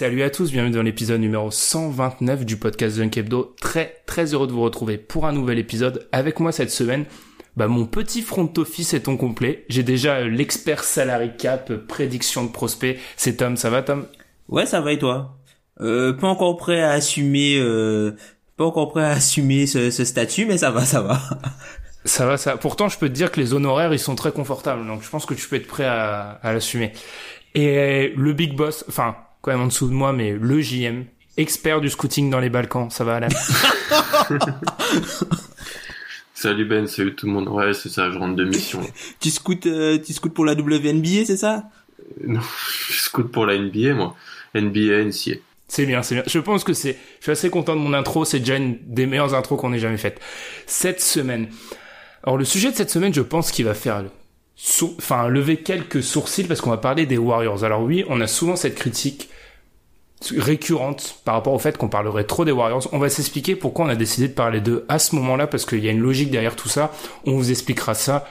Salut à tous, bienvenue dans l'épisode numéro 129 du podcast Dunk Hebdo. Très très heureux de vous retrouver pour un nouvel épisode. Avec moi cette semaine, bah, mon petit front office est en complet. J'ai déjà euh, l'expert salary cap, euh, prédiction de prospect. C'est Tom, ça va Tom? Ouais, ça va et toi? Euh, Pas encore prêt à assumer, euh, pas encore prêt à assumer ce, ce statut, mais ça va, ça va. Ça va, ça. Pourtant, je peux te dire que les honoraires, ils sont très confortables. Donc, je pense que tu peux être prêt à, à l'assumer. Et le big boss, enfin, quand même en dessous de moi, mais le JM, expert du scouting dans les Balkans. Ça va, Alan Salut Ben, salut tout le monde. Ouais, c'est ça, je rentre de mission. tu scoutes, euh, tu scoutes pour la WNBA, c'est ça? Non, je scoute pour la NBA, moi. NBA, NCA. C'est bien, c'est bien. Je pense que c'est, je suis assez content de mon intro. C'est déjà une des meilleures intros qu'on ait jamais faites. Cette semaine. Alors, le sujet de cette semaine, je pense qu'il va faire, enfin, lever quelques sourcils parce qu'on va parler des Warriors. Alors oui, on a souvent cette critique récurrente par rapport au fait qu'on parlerait trop des Warriors. On va s'expliquer pourquoi on a décidé de parler d'eux à ce moment-là parce qu'il y a une logique derrière tout ça. On vous expliquera ça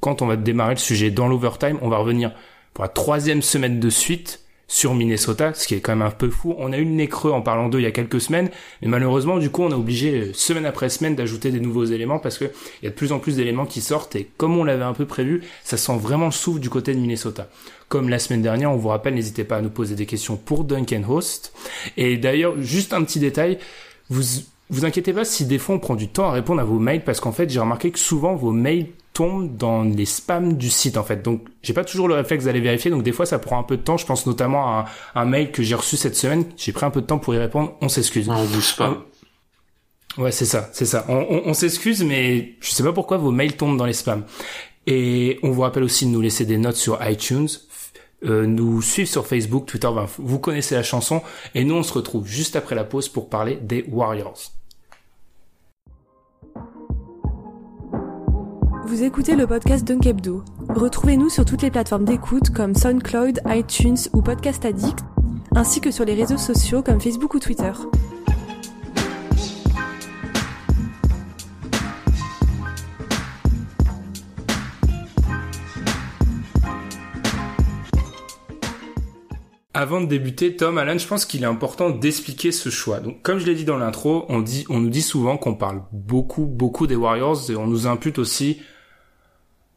quand on va démarrer le sujet dans l'overtime. On va revenir pour la troisième semaine de suite sur Minnesota, ce qui est quand même un peu fou. On a eu le nez creux en parlant d'eux il y a quelques semaines, mais malheureusement, du coup, on est obligé, euh, semaine après semaine, d'ajouter des nouveaux éléments parce que il y a de plus en plus d'éléments qui sortent et comme on l'avait un peu prévu, ça sent vraiment le souffle du côté de Minnesota. Comme la semaine dernière, on vous rappelle, n'hésitez pas à nous poser des questions pour Duncan Host. Et d'ailleurs, juste un petit détail, vous vous inquiétez pas si des fois on prend du temps à répondre à vos mails parce qu'en fait, j'ai remarqué que souvent vos mails tombent dans les spams du site en fait. Donc, j'ai pas toujours le réflexe d'aller vérifier. Donc, des fois, ça prend un peu de temps. Je pense notamment à un, un mail que j'ai reçu cette semaine. J'ai pris un peu de temps pour y répondre. On s'excuse. On bouge pas. Ouais, c'est ça, c'est ça. On, on- on s'excuse, mais je sais pas pourquoi vos mails tombent dans les spams. Et on vous rappelle aussi de nous laisser des notes sur iTunes, euh, nous suivre sur Facebook, Twitter, ben, vous connaissez la chanson. Et nous, on se retrouve juste après la pause pour parler des Warriors. Vous écoutez le podcast Dunk Hebdo. Retrouvez-nous sur toutes les plateformes d'écoute comme SoundCloud, iTunes ou Podcast Addict, ainsi que sur les réseaux sociaux comme Facebook ou Twitter. Avant de débuter, Tom, Alan, je pense qu'il est important d'expliquer ce choix. Donc, comme je l'ai dit dans l'intro, on dit, on nous dit souvent qu'on parle beaucoup, beaucoup des Warriors et on nous impute aussi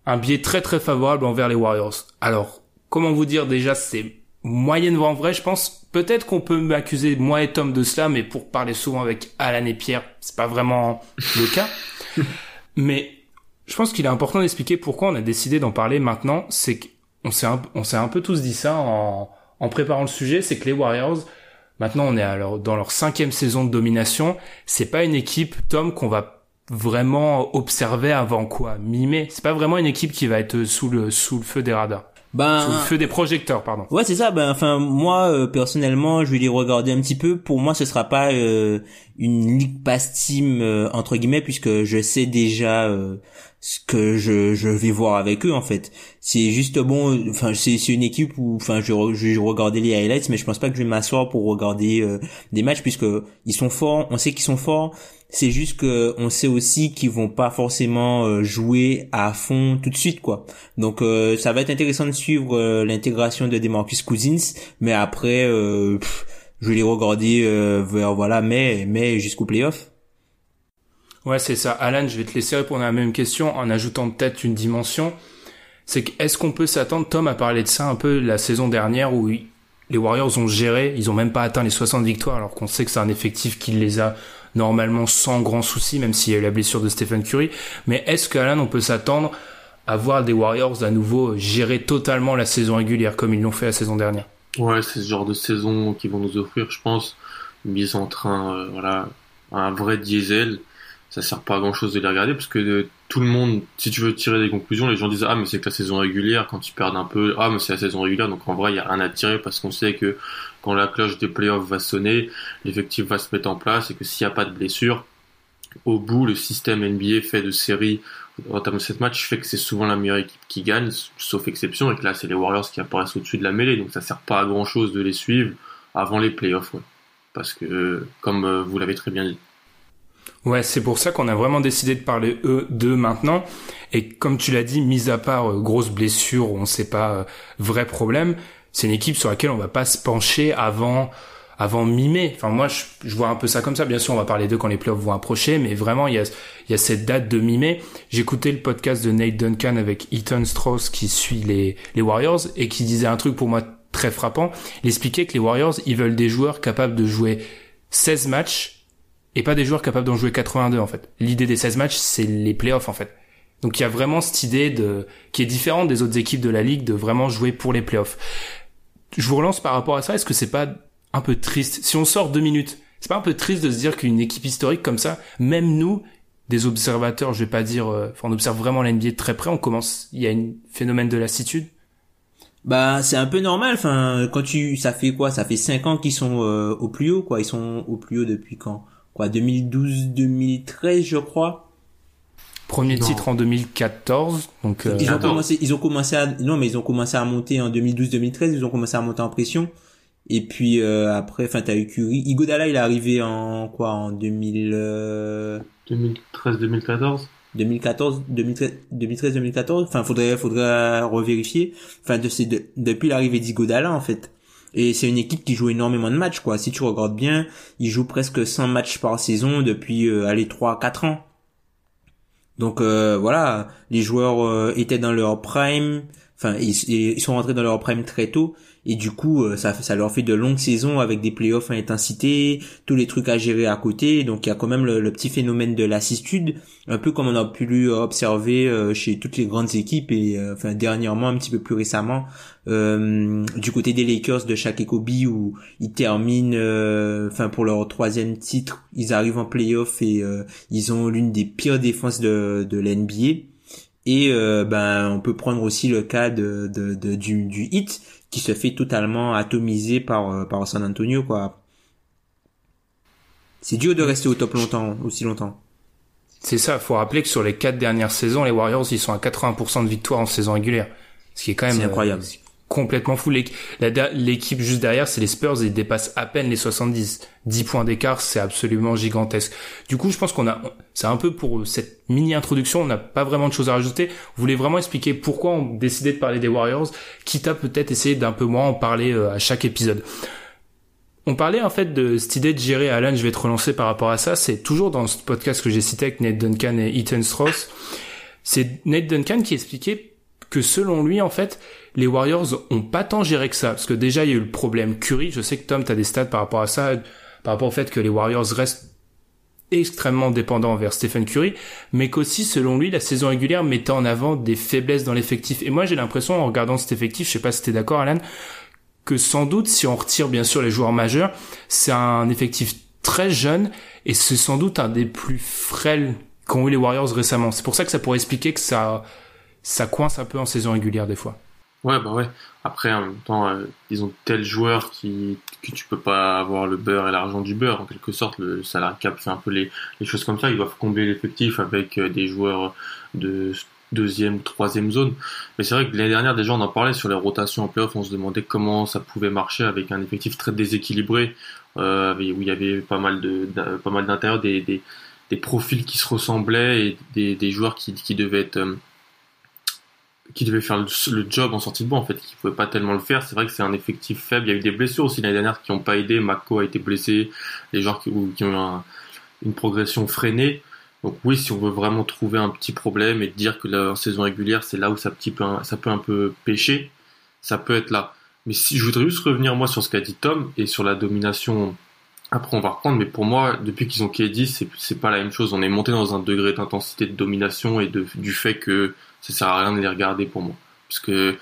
un biais très, très favorable envers les Warriors. Alors, comment vous dire déjà, c'est moyennement vrai, je pense. Peut-être qu'on peut m'accuser, moi et Tom, de cela, mais pour parler souvent avec Alan et Pierre, c'est pas vraiment le cas. mais je pense qu'il est important d'expliquer pourquoi on a décidé d'en parler maintenant. C'est qu'on s'est un, on s'est un peu tous dit ça en, en préparant le sujet, c'est que les Warriors, maintenant on est leur- dans leur cinquième saison de domination, c'est pas une équipe, Tom, qu'on va vraiment observer avant quoi Mi-mai. C'est pas vraiment une équipe qui va être sous le, sous le feu des radars. Ben, Sous le feu des projecteurs, pardon. Ouais, c'est ça. Ben, enfin, moi euh, personnellement, je vais les regarder un petit peu. Pour moi, ce sera pas euh, une League Pass team euh, entre guillemets, puisque je sais déjà euh, ce que je, je vais voir avec eux en fait. C'est juste bon. Enfin, c'est une équipe où, enfin, je, je vais regarder les highlights, mais je pense pas que je vais m'asseoir pour regarder euh, des matchs, puisque ils sont forts. On sait qu'ils sont forts. C'est juste que on sait aussi qu'ils vont pas forcément euh, jouer à fond tout de suite quoi. Donc euh, ça va être intéressant de suivre euh, l'intégration de Demarcus Cousins, mais après euh, pff, je vais les regarder euh, vers voilà mai, mai jusqu'au playoff. Ouais, c'est ça. Alan, je vais te laisser répondre à la même question en ajoutant peut-être une dimension. C'est que est-ce qu'on peut s'attendre, Tom a parlé de ça un peu la saison dernière où les Warriors ont géré, ils ont même pas atteint les 60 victoires alors qu'on sait que c'est un effectif qui les a normalement sans grand souci, même s'il y a eu la blessure de Stephen Curry. Mais est-ce qu'Alan, on peut s'attendre à voir des Warriors à nouveau gérer totalement la saison régulière comme ils l'ont fait la saison dernière? Ouais, c'est ce genre de saison qu'ils vont nous offrir, je pense. Mise en train, euh, voilà, un vrai diesel. Ça sert pas à grand chose de les regarder parce que euh, tout le monde, si tu veux tirer des conclusions, les gens disent ah mais c'est que la saison régulière. Quand ils perdent un peu, ah mais c'est la saison régulière. Donc en vrai, il y a rien à tirer parce qu'on sait que quand la cloche des playoffs va sonner, l'effectif va se mettre en place et que s'il n'y a pas de blessure, au bout, le système NBA fait de séries en termes de cette match fait que c'est souvent la meilleure équipe qui gagne, sauf exception, et que là c'est les Warriors qui apparaissent au-dessus de la mêlée, donc ça sert pas à grand chose de les suivre avant les playoffs, parce que comme euh, vous l'avez très bien dit. Ouais, c'est pour ça qu'on a vraiment décidé de parler eux d'eux maintenant. Et comme tu l'as dit, mis à part euh, grosse blessure, on sait pas euh, vrai problème, c'est une équipe sur laquelle on va pas se pencher avant avant mi-mai. Enfin moi je, je, vois un peu ça comme ça. Bien sûr on va parler d'eux quand les playoffs vont approcher, mais vraiment il y a y a cette date de mi-mai. J'écoutais le podcast de Nate Duncan avec Ethan Strauss qui suit les les Warriors et qui disait un truc pour moi très frappant. Il expliquait que les Warriors ils veulent des joueurs capables de jouer 16 matchs et pas des joueurs capables d'en jouer 82 en fait. L'idée des 16 matchs c'est les playoffs en fait. Donc il y a vraiment cette idée de qui est différente des autres équipes de la ligue de vraiment jouer pour les playoffs. Je vous relance par rapport à ça. Est-ce que c'est pas un peu triste? Si on sort deux minutes, c'est pas un peu triste de se dire qu'une équipe historique comme ça, même nous, des observateurs, je vais pas dire, euh, on observe vraiment l'NBA de très près, on commence, il y a un phénomène de lassitude? Bah c'est un peu normal. Enfin quand tu, ça fait quoi? Ça fait cinq ans qu'ils sont euh, au plus haut, quoi. Ils sont au plus haut depuis quand? Quoi 2012, 2013, je crois. Premier titre en 2014. Donc euh, ils ont commencé, ils ont commencé à non mais ils ont commencé à monter en 2012-2013. Ils ont commencé à monter en pression. Et puis euh, après, enfin t'as eu Curie. Igodala, il est arrivé en quoi En 2000 2013, 2014. 2014, 2013, 2013, 2014. Enfin, faudrait, faudrait revérifier. Enfin, de, de, depuis l'arrivée d'Igodala, en fait. Et c'est une équipe qui joue énormément de matchs, quoi. Si tu regardes bien, ils jouent presque 100 matchs par saison depuis, euh, allez, 3, 4 ans. Donc, euh, voilà. Les joueurs euh, étaient dans leur prime. Enfin, ils sont rentrés dans leur prime très tôt et du coup euh, ça ça leur fait de longues saisons avec des playoffs à intensité tous les trucs à gérer à côté. Donc il y a quand même le, petit phénomène de lassitude un peu comme on a pu observer euh, chez toutes les grandes équipes et euh, enfin dernièrement un petit peu plus récemment du côté des Lakers de chaque Kobe où ils terminent enfin pour leur troisième titre ils arrivent en playoff et ils ont l'une des pires défenses de de l'NBA et ben on peut prendre aussi le cas de, de, de du, du hit qui se fait totalement atomiser par, euh, par San Antonio, quoi. C'est dur de rester au top longtemps, aussi longtemps. C'est ça, faut rappeler que sur les quatre dernières saisons, les Warriors, ils sont à 80% de victoires en saison régulière. Ce qui est quand même incroyable. Euh, complètement fou. L'équipe juste derrière, c'est les Spurs, ils dépassent à peine les 70. 10 points d'écart, c'est absolument gigantesque. Du coup, je pense qu'on a, c'est un peu pour cette mini introduction, on n'a pas vraiment de choses à rajouter. Vous voulez vraiment expliquer pourquoi on décidait de parler des Warriors, quitte à peut-être essayer d'un peu moins en parler euh, à chaque épisode. On parlait en fait de cette idée de gérer, Alan, je vais te relancer par rapport à ça, c'est toujours dans ce podcast que j'ai cité avec Nate Duncan et Ethan Strauss. C'est Nate Duncan qui expliquait que selon lui, en fait, les Warriors ont pas tant géré que ça. Parce que déjà, il y a eu le problème Curry. Je sais que Tom, t'as des stats par rapport à ça, par rapport au fait que les Warriors restent extrêmement dépendants envers Stephen Curry, mais qu'aussi, selon lui, la saison régulière mettait en avant des faiblesses dans l'effectif. Et moi, j'ai l'impression, en regardant cet effectif, je sais pas si t'es d'accord, Alan, que sans doute, si on retire bien sûr les joueurs majeurs, c'est un effectif très jeune et c'est sans doute un des plus frêles qu'ont eu les Warriors récemment. C'est pour ça que ça pourrait expliquer que ça, ça coince un peu en saison régulière des fois. Ouais, bah ouais. Après, en même temps, euh, ils ont tel joueur qui, que tu peux pas avoir le beurre et l'argent du beurre. En quelque sorte, le salarié cap fait un peu les, choses comme ça. Ils doivent combler l'effectif avec euh, des joueurs de deuxième, troisième zone. Mais c'est vrai que l'année dernière, déjà, on en parlait sur les rotations en playoff. On se demandait comment ça pouvait marcher avec un effectif très déséquilibré, euh, où il y avait pas mal de, pas mal d'intérieur, des, des, profils qui se ressemblaient et des, des joueurs qui, qui devaient être, euh, qui devait faire le, job en sortie de banc en fait, qui pouvait pas tellement le faire. C'est vrai que c'est un effectif faible. Il y a eu des blessures aussi l'année dernière qui n'ont pas aidé. Mako a été blessé, les joueurs qui, ont une progression freinée. Donc oui, si on veut vraiment trouver un petit problème et dire que la saison régulière c'est là où ça, petit peu, ça peut un peu pêcher, ça peut être là. Mais si je voudrais juste revenir moi sur ce qu'a dit Tom et sur la domination. Après on va reprendre, mais pour moi depuis qu'ils ont KD c'est c'est pas la même chose. On est monté dans un degré d'intensité de domination et du fait que ça sert à rien de les regarder pour moi. Parce que,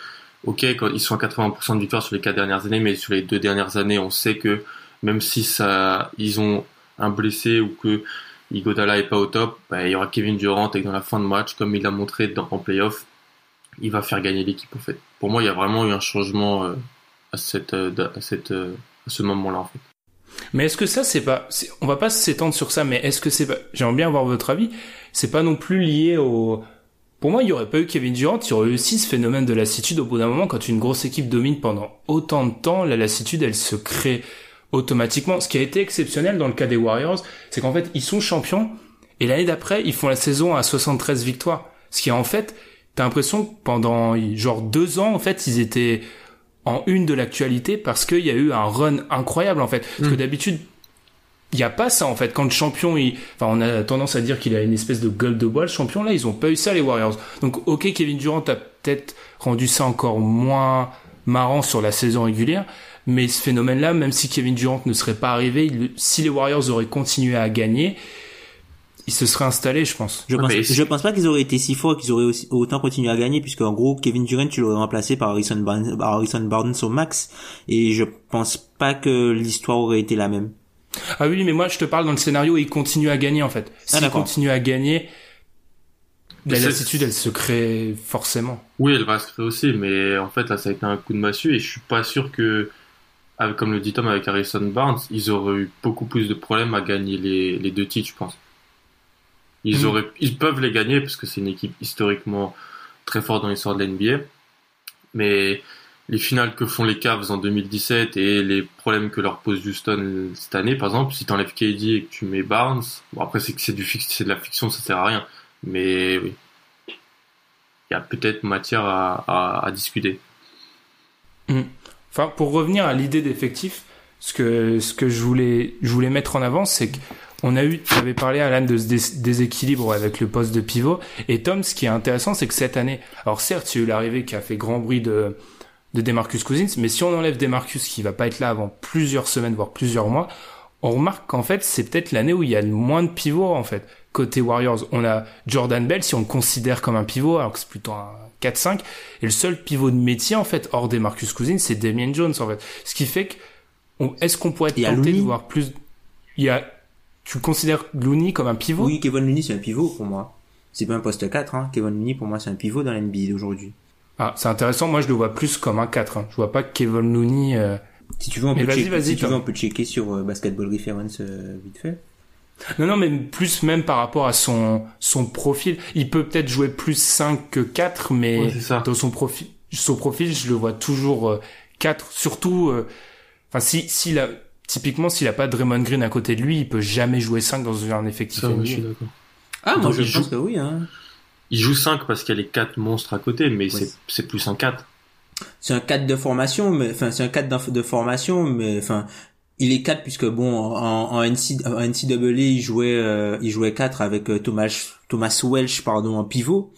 ok, quand ils sont à 80% de victoire sur les quatre dernières années, mais sur les deux dernières années, on sait que même si ça, ils ont un blessé ou que Igodala est pas au top, bah, il y aura Kevin Durant et dans la fin de match, comme il l'a montré dans, en playoff, il va faire gagner l'équipe en fait. Pour moi, il y a vraiment eu un changement euh, à cette, euh, à cette, euh, à ce moment-là en fait. Mais est-ce que ça, c'est pas, on va pas s'étendre sur ça, mais est-ce que c'est pas, j'aimerais bien avoir votre avis, c'est pas non plus lié au, pour moi, il n'y aurait pas eu Kevin Durant, il y aurait eu aussi ce phénomène de lassitude au bout d'un moment quand une grosse équipe domine pendant autant de temps, la lassitude, elle se crée automatiquement. Ce qui a été exceptionnel dans le cas des Warriors, c'est qu'en fait, ils sont champions et l'année d'après, ils font la saison à 73 victoires. Ce qui est en fait, t'as l'impression que pendant genre deux ans, en fait, ils étaient en une de l'actualité parce qu'il y a eu un run incroyable en fait. Parce que mm. d'habitude, il n'y a pas ça en fait. Quand le champion, il... enfin, on a tendance à dire qu'il a une espèce de gueule de bois. Le champion là, ils ont pas eu ça les Warriors. Donc ok, Kevin Durant a peut-être rendu ça encore moins marrant sur la saison régulière, mais ce phénomène-là, même si Kevin Durant ne serait pas arrivé, si les Warriors auraient continué à gagner, il se serait installé, je pense. Je pense, je pense pas qu'ils auraient été si forts qu'ils auraient aussi, autant continué à gagner, puisque en gros, Kevin Durant, tu l'aurais remplacé par Harrison Barnes, Harrison Barnes au max, et je pense pas que l'histoire aurait été la même. Ah oui, mais moi je te parle dans le scénario où il continue à gagner en fait. Ah, S'il continue à gagner, la lassitude elle se crée forcément. Oui, elle va se créer aussi, mais en fait là ça a été un coup de massue et je suis pas sûr que, comme le dit Tom avec Harrison Barnes, ils auraient eu beaucoup plus de problèmes à gagner les, les deux titres, je pense. Ils mm. auraient, ils peuvent les gagner parce que c'est une équipe historiquement très forte dans l'histoire de l'NBA, mais les finales que font les Cavs en 2017 et les problèmes que leur pose Houston cette année, par exemple, si tu enlèves KD et que tu mets Barnes, bon après c'est que c'est du c'est de la fiction, ça sert à rien, mais oui, il y a peut-être matière à, à, discuter. Hmm. Enfin, pour revenir à l'idée d'effectif, ce que ce que je voulais je voulais mettre en avant, c'est que on a eu, tu avais parlé Alan de ce déséquilibre avec le poste de pivot. Et Tom, ce qui est intéressant, c'est que cette année, alors certes, il y a eu l'arrivée qui a fait grand bruit de de Demarcus Cousins, mais si on enlève Demarcus qui va pas être là avant plusieurs semaines, voire plusieurs mois, on remarque qu'en fait, c'est peut-être l'année où il y a le moins de pivots, en fait. Côté Warriors, on a Jordan Bell, si on le considère comme un pivot, alors que c'est plutôt un 4-5, et le seul pivot de métier, en fait, hors Demarcus Cousins, c'est Damien Jones, en fait. Ce qui fait que, est-ce qu'on pourrait être tenté de voir plus, il y a, tu considères Looney comme un pivot? Oui, Kevin Looney, c'est un pivot pour moi. C'est pas un poste 4, hein. Kevin Looney, pour moi, c'est un pivot dans l'NBA d'aujourd'hui. Ah, c'est intéressant. Moi, je le vois plus comme un 4. Hein. Je vois pas Kevin Looney. Euh... Si tu veux, on peut, checker, si tu veux, on peut checker sur euh, Basketball Reference euh, vite fait. Non, non, mais plus même par rapport à son son profil. Il peut peut-être jouer plus 5 que 4, mais dans son profil, son profil, je le vois toujours 4. Euh, Surtout, enfin, si s'il a typiquement s'il a pas Draymond Green à côté de lui, il peut jamais jouer 5 dans un effectif. Ça, je suis d'accord. Ah, moi, je pense que oui. Hein. Il joue 5 parce qu'il y a les 4 monstres à côté, mais c'est plus un 4. C'est un 4 de formation, mais enfin c'est un 4 de formation, mais enfin il est 4 puisque bon en, en, NCAA il jouait euh, il jouait 4 avec euh, Thomas Thomas Welsh pardon en pivot,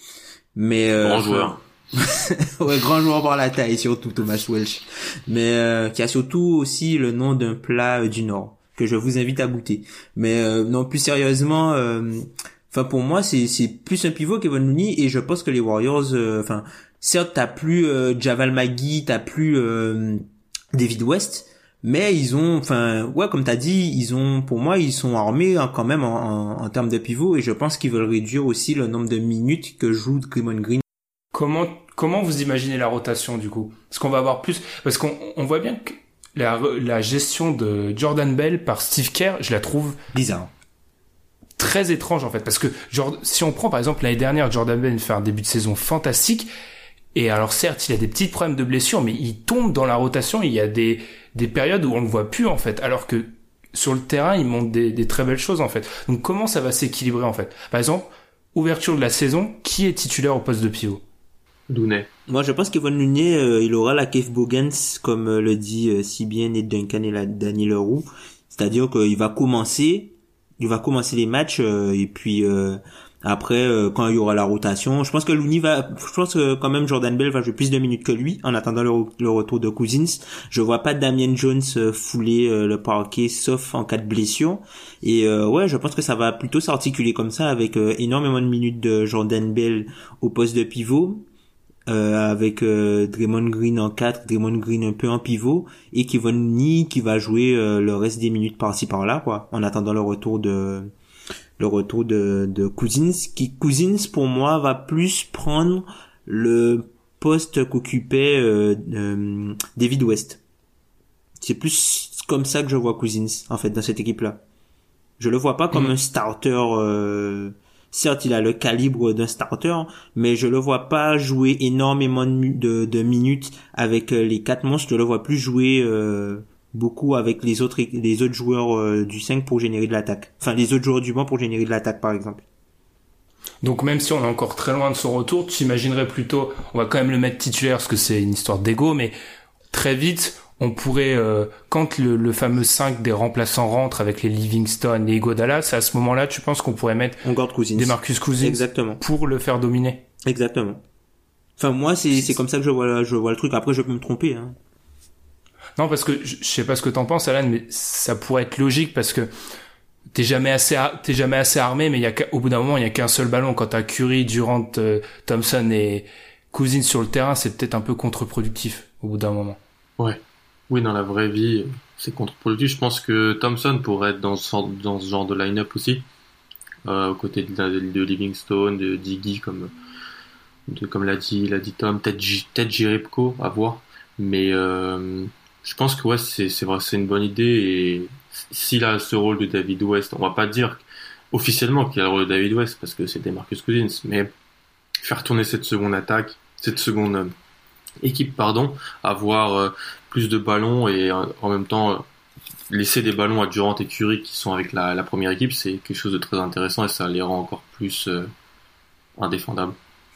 mais euh, grand joueur. ouais, grand joueur par la taille surtout Thomas Welsh, mais euh, qui a surtout aussi le nom d'un plat du Nord que je vous invite à goûter. Mais non plus sérieusement Enfin, pour moi, c'est c'est plus un pivot qu'Evan Looney et je pense que les Warriors, euh, enfin, certes, t'as plus euh, Javal Magui, t'as plus euh, David West, mais ils ont, enfin, ouais, comme t'as dit, ils ont, pour moi, ils sont armés hein, quand même en, en, termes de pivot et je pense qu'ils veulent réduire aussi le nombre de minutes que joue Draymond Green. Comment comment vous imaginez la rotation du coup? Est-ce qu'on va avoir plus Parce qu'on on voit bien que la, la gestion de Jordan Bell par Steve Kerr, je la trouve bizarre très étrange en fait parce que genre si on prend par exemple l'année dernière Jordan Ben fait un début de saison fantastique et alors certes il a des petits problèmes de blessure mais il tombe dans la rotation il y a des des périodes où on le voit plus en fait alors que sur le terrain il montre des, des très belles choses en fait donc comment ça va s'équilibrer en fait? Par exemple ouverture de la saison qui est titulaire au poste de pivot? Looney. Moi, je pense qu'Evan Looney, euh, il aura la Keith Bogans, comme euh, le dit euh, si bien Ned Duncan et la Daniel Leroux. C'est-à-dire qu'il va commencer, il va commencer les matchs et puis après quand il y aura la rotation, je pense que Looney va, je pense que quand même Jordan Bell va jouer plus de minutes que lui en attendant le, retour de Cousins. Je vois pas Damien Jones fouler le parquet sauf en cas de blessure. Et ouais, je pense que ça va plutôt s'articuler comme ça avec énormément de minutes de Jordan Bell au poste de pivot euh, avec euh, Draymond Green en 4, Draymond Green un peu en pivot et Kevin Looney qui va jouer euh, le reste des minutes par-ci par-là quoi en attendant le retour de le retour de, de Cousins qui Cousins pour moi va plus prendre le poste qu'occupait euh, David West. C'est plus comme ça que je vois Cousins en fait dans cette équipe là. Je le vois pas comme mm. un starter Certes, il a le calibre d'un starter, mais je le vois pas jouer énormément de, minutes avec euh, les quatre monstres. Je le vois plus jouer euh, beaucoup avec les autres les autres joueurs euh, du 5 pour générer de l'attaque. Enfin, les autres joueurs du banc pour générer de l'attaque, par exemple. Donc même si on est encore très loin de son retour, tu imaginerais plutôt, on va quand même le mettre titulaire parce que c'est une histoire d'ego, mais très vite, on pourrait, euh, quand le, fameux 5 des remplaçants rentre avec les Livingstone, les Godala, c'est à ce moment-là, tu penses qu'on pourrait mettre des Marcus Cousins Exactement. pour le faire dominer? Exactement. Enfin, moi, c'est, c'est comme ça que je vois, je vois le truc. Après, je peux me tromper. Hein. Non, parce que je, sais pas ce que t'en penses, Alan, mais ça pourrait être logique parce que t'es jamais assez, t'es jamais assez armé, mais il y a au bout d'un moment, il y a qu'un seul ballon. Quand t'as Curry, Durant, euh, Thompson et Cousins sur le terrain, c'est peut-être un peu contre-productif au bout d'un moment. Ouais. Oui, dans la vraie vie, c'est contre-productif. Je pense que Thompson pourrait être dans ce, genre de line-up aussi, euh, aux côtés de, Livingstone, de Diggy, comme, comme l'a dit, Tom, peut-être, peut à voir. Mais euh, je pense que c'est, une bonne idée. Et s'il a ce rôle de David West, on va pas dire officiellement qu'il a le rôle de David West parce que c'était Marcus Cousins, mais faire tourner cette seconde attaque, cette seconde euh, équipe, pardon, avoir euh, plus de ballons et euh, en même temps euh, laisser des ballons à Durant et Curry qui sont avec la, première équipe, c'est quelque chose de très intéressant et ça les rend encore plus euh, indéfendables.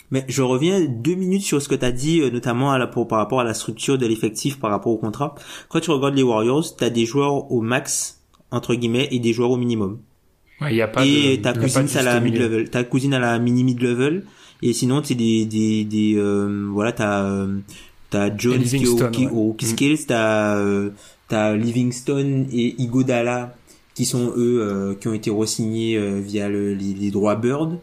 Mais je reviens deux minutes sur ce que tu as dit, notamment à la, par rapport à la structure de l'effectif par rapport au contrat. Quand tu regardes les Warriors, tu as des joueurs au max, entre guillemets, et des joueurs au minimum. Ouais, y a pas et ta cousine à la mid-level. Ta cousine à la mini-mid-level. Et sinon, tu des, des, des, voilà, t'as, T'as Jones qui est au, mm. Skills, t'as euh, t'as Livingston et Igodala qui sont eux euh, qui ont été re-signés euh, via le, les, droits Bird.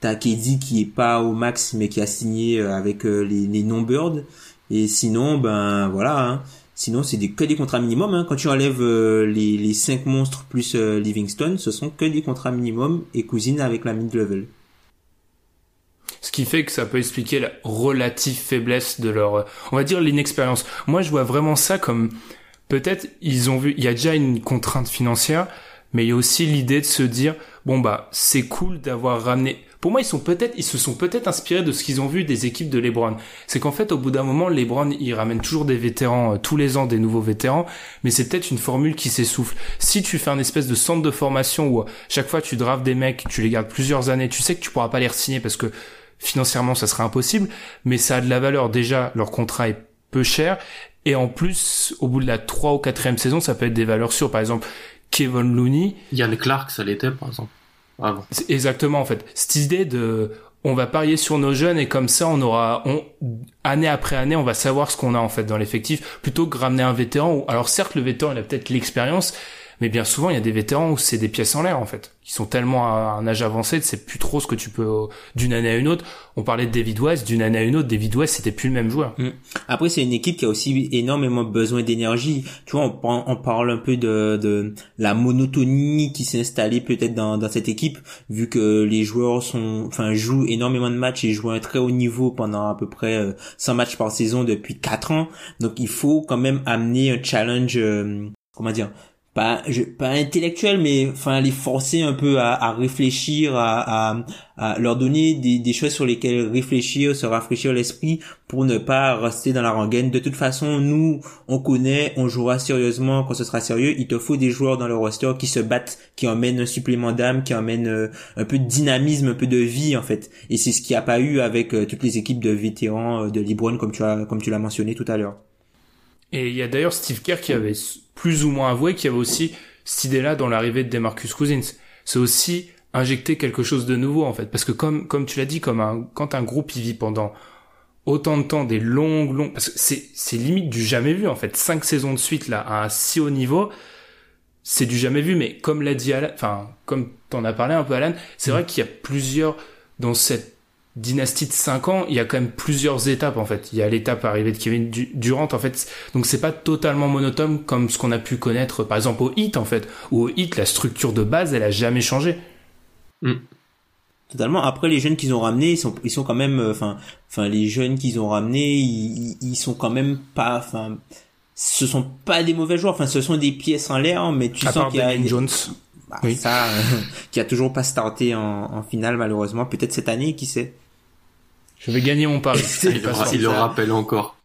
T'as KD qui est pas au max mais qui a signé avec les, les non Bird. Et sinon ben voilà. Hein. Sinon c'est des, que des contrats minimum. Hein. Quand tu enlèves les, les cinq monstres plus Livingston, ce sont que des contrats minimum et cousine avec la mid level. Ce qui fait que ça peut expliquer la relative faiblesse de leur, on va dire l'inexpérience. Moi, je vois vraiment ça comme peut-être ils ont vu, il y a déjà une contrainte financière, mais il y a aussi l'idée de se dire bon bah c'est cool d'avoir ramené. Pour moi, ils sont peut-être, ils se sont peut-être inspirés de ce qu'ils ont vu des équipes de LeBron. C'est qu'en fait, au bout d'un moment, LeBron, il ramène toujours des vétérans euh, tous les ans, des nouveaux vétérans, mais c'est peut-être une formule qui s'essouffle. Si tu fais un espèce de centre de formation où euh, chaque fois tu draves des mecs, tu les gardes plusieurs années, tu sais que tu pourras pas les signer parce que financièrement ça serait impossible, mais ça a de la valeur. Déjà, leur contrat est peu cher, et en plus, au bout de la 3 ou 4 saison, ça peut être des valeurs sûres. Par exemple, Kevin Looney. Yann Clark, ça l'était, par exemple. Avant. Exactement, en fait. Cette idée de, on va parier sur nos jeunes et comme ça, on aura, on, année après année, on va savoir ce qu'on a, en fait, dans l'effectif, plutôt que ramener un vétéran où, alors certes, le vétéran, il a peut-être l'expérience, mais bien souvent, il y a des vétérans où c'est des pièces en l'air, en fait. Qui sont tellement à un âge avancé, c'est plus trop ce que tu peux, d'une année à une autre. On parlait de David West, d'une année à une autre, David West, c'était plus le même joueur. Mm. Après, c'est une équipe qui a aussi énormément besoin d'énergie. Tu vois, on, parle un peu de, de la monotonie qui s'est installée peut-être dans, dans cette équipe, vu que les joueurs sont, enfin, jouent énormément de matchs et jouent à un très haut niveau pendant à peu près 100 euh, matchs par saison depuis 4 ans. Donc, il faut quand même amener un challenge, euh, comment dire, pas je, pas intellectuel mais enfin les forcer un peu à, à réfléchir à, à, à, leur donner des, des choses sur lesquelles réfléchir se rafraîchir l'esprit pour ne pas rester dans la rengaine. De toute façon nous on connaît on jouera sérieusement. Quand ce sera sérieux il te faut des joueurs dans le roster qui se battent qui emmènent un supplément d'âme qui emmènent euh, un peu de dynamisme un peu de vie en fait. Et c'est ce qu'il n'y a pas eu avec euh, toutes les équipes de vétérans euh, de Libron comme tu as comme tu l'as mentionné tout à l'heure. Et il y a d'ailleurs Steve Kerr qui avait plus ou moins avoué qu'il y avait aussi cette idée-là dans l'arrivée de Demarcus Cousins. C'est aussi injecter quelque chose de nouveau en fait, parce que comme comme tu l'as dit, comme un quand un groupe y vit pendant autant de temps, des longues longues, parce que c'est c'est limite du jamais vu en fait, cinq saisons de suite là à un si haut niveau, c'est du jamais vu. Mais comme l'a dit Alan, enfin comme t'en as parlé un peu Alan, c'est vrai qu'il y a plusieurs dans cette dynastie de 5 ans, il y a quand même plusieurs étapes en fait. Il y a l'étape arrivée de Kevin Durant en fait. Donc c'est pas totalement monotone comme ce qu'on a pu connaître par exemple au Hit en fait. Où au Hit la structure de base elle a jamais changé. Mm. Totalement. Après les jeunes qu'ils ont ramenés, ils sont ils sont quand même euh, enfin enfin les jeunes qu'ils ont ramenés, ils, ils sont quand même pas enfin ce sont pas des mauvais joueurs, enfin ce sont des pièces en l'air mais tu sens qu'il y a Jones. Bah, oui. ça qui a toujours pas starté en, en finale malheureusement, peut-être cette année qui sait. Je vais gagner mon pari. il, le, le rappelle encore.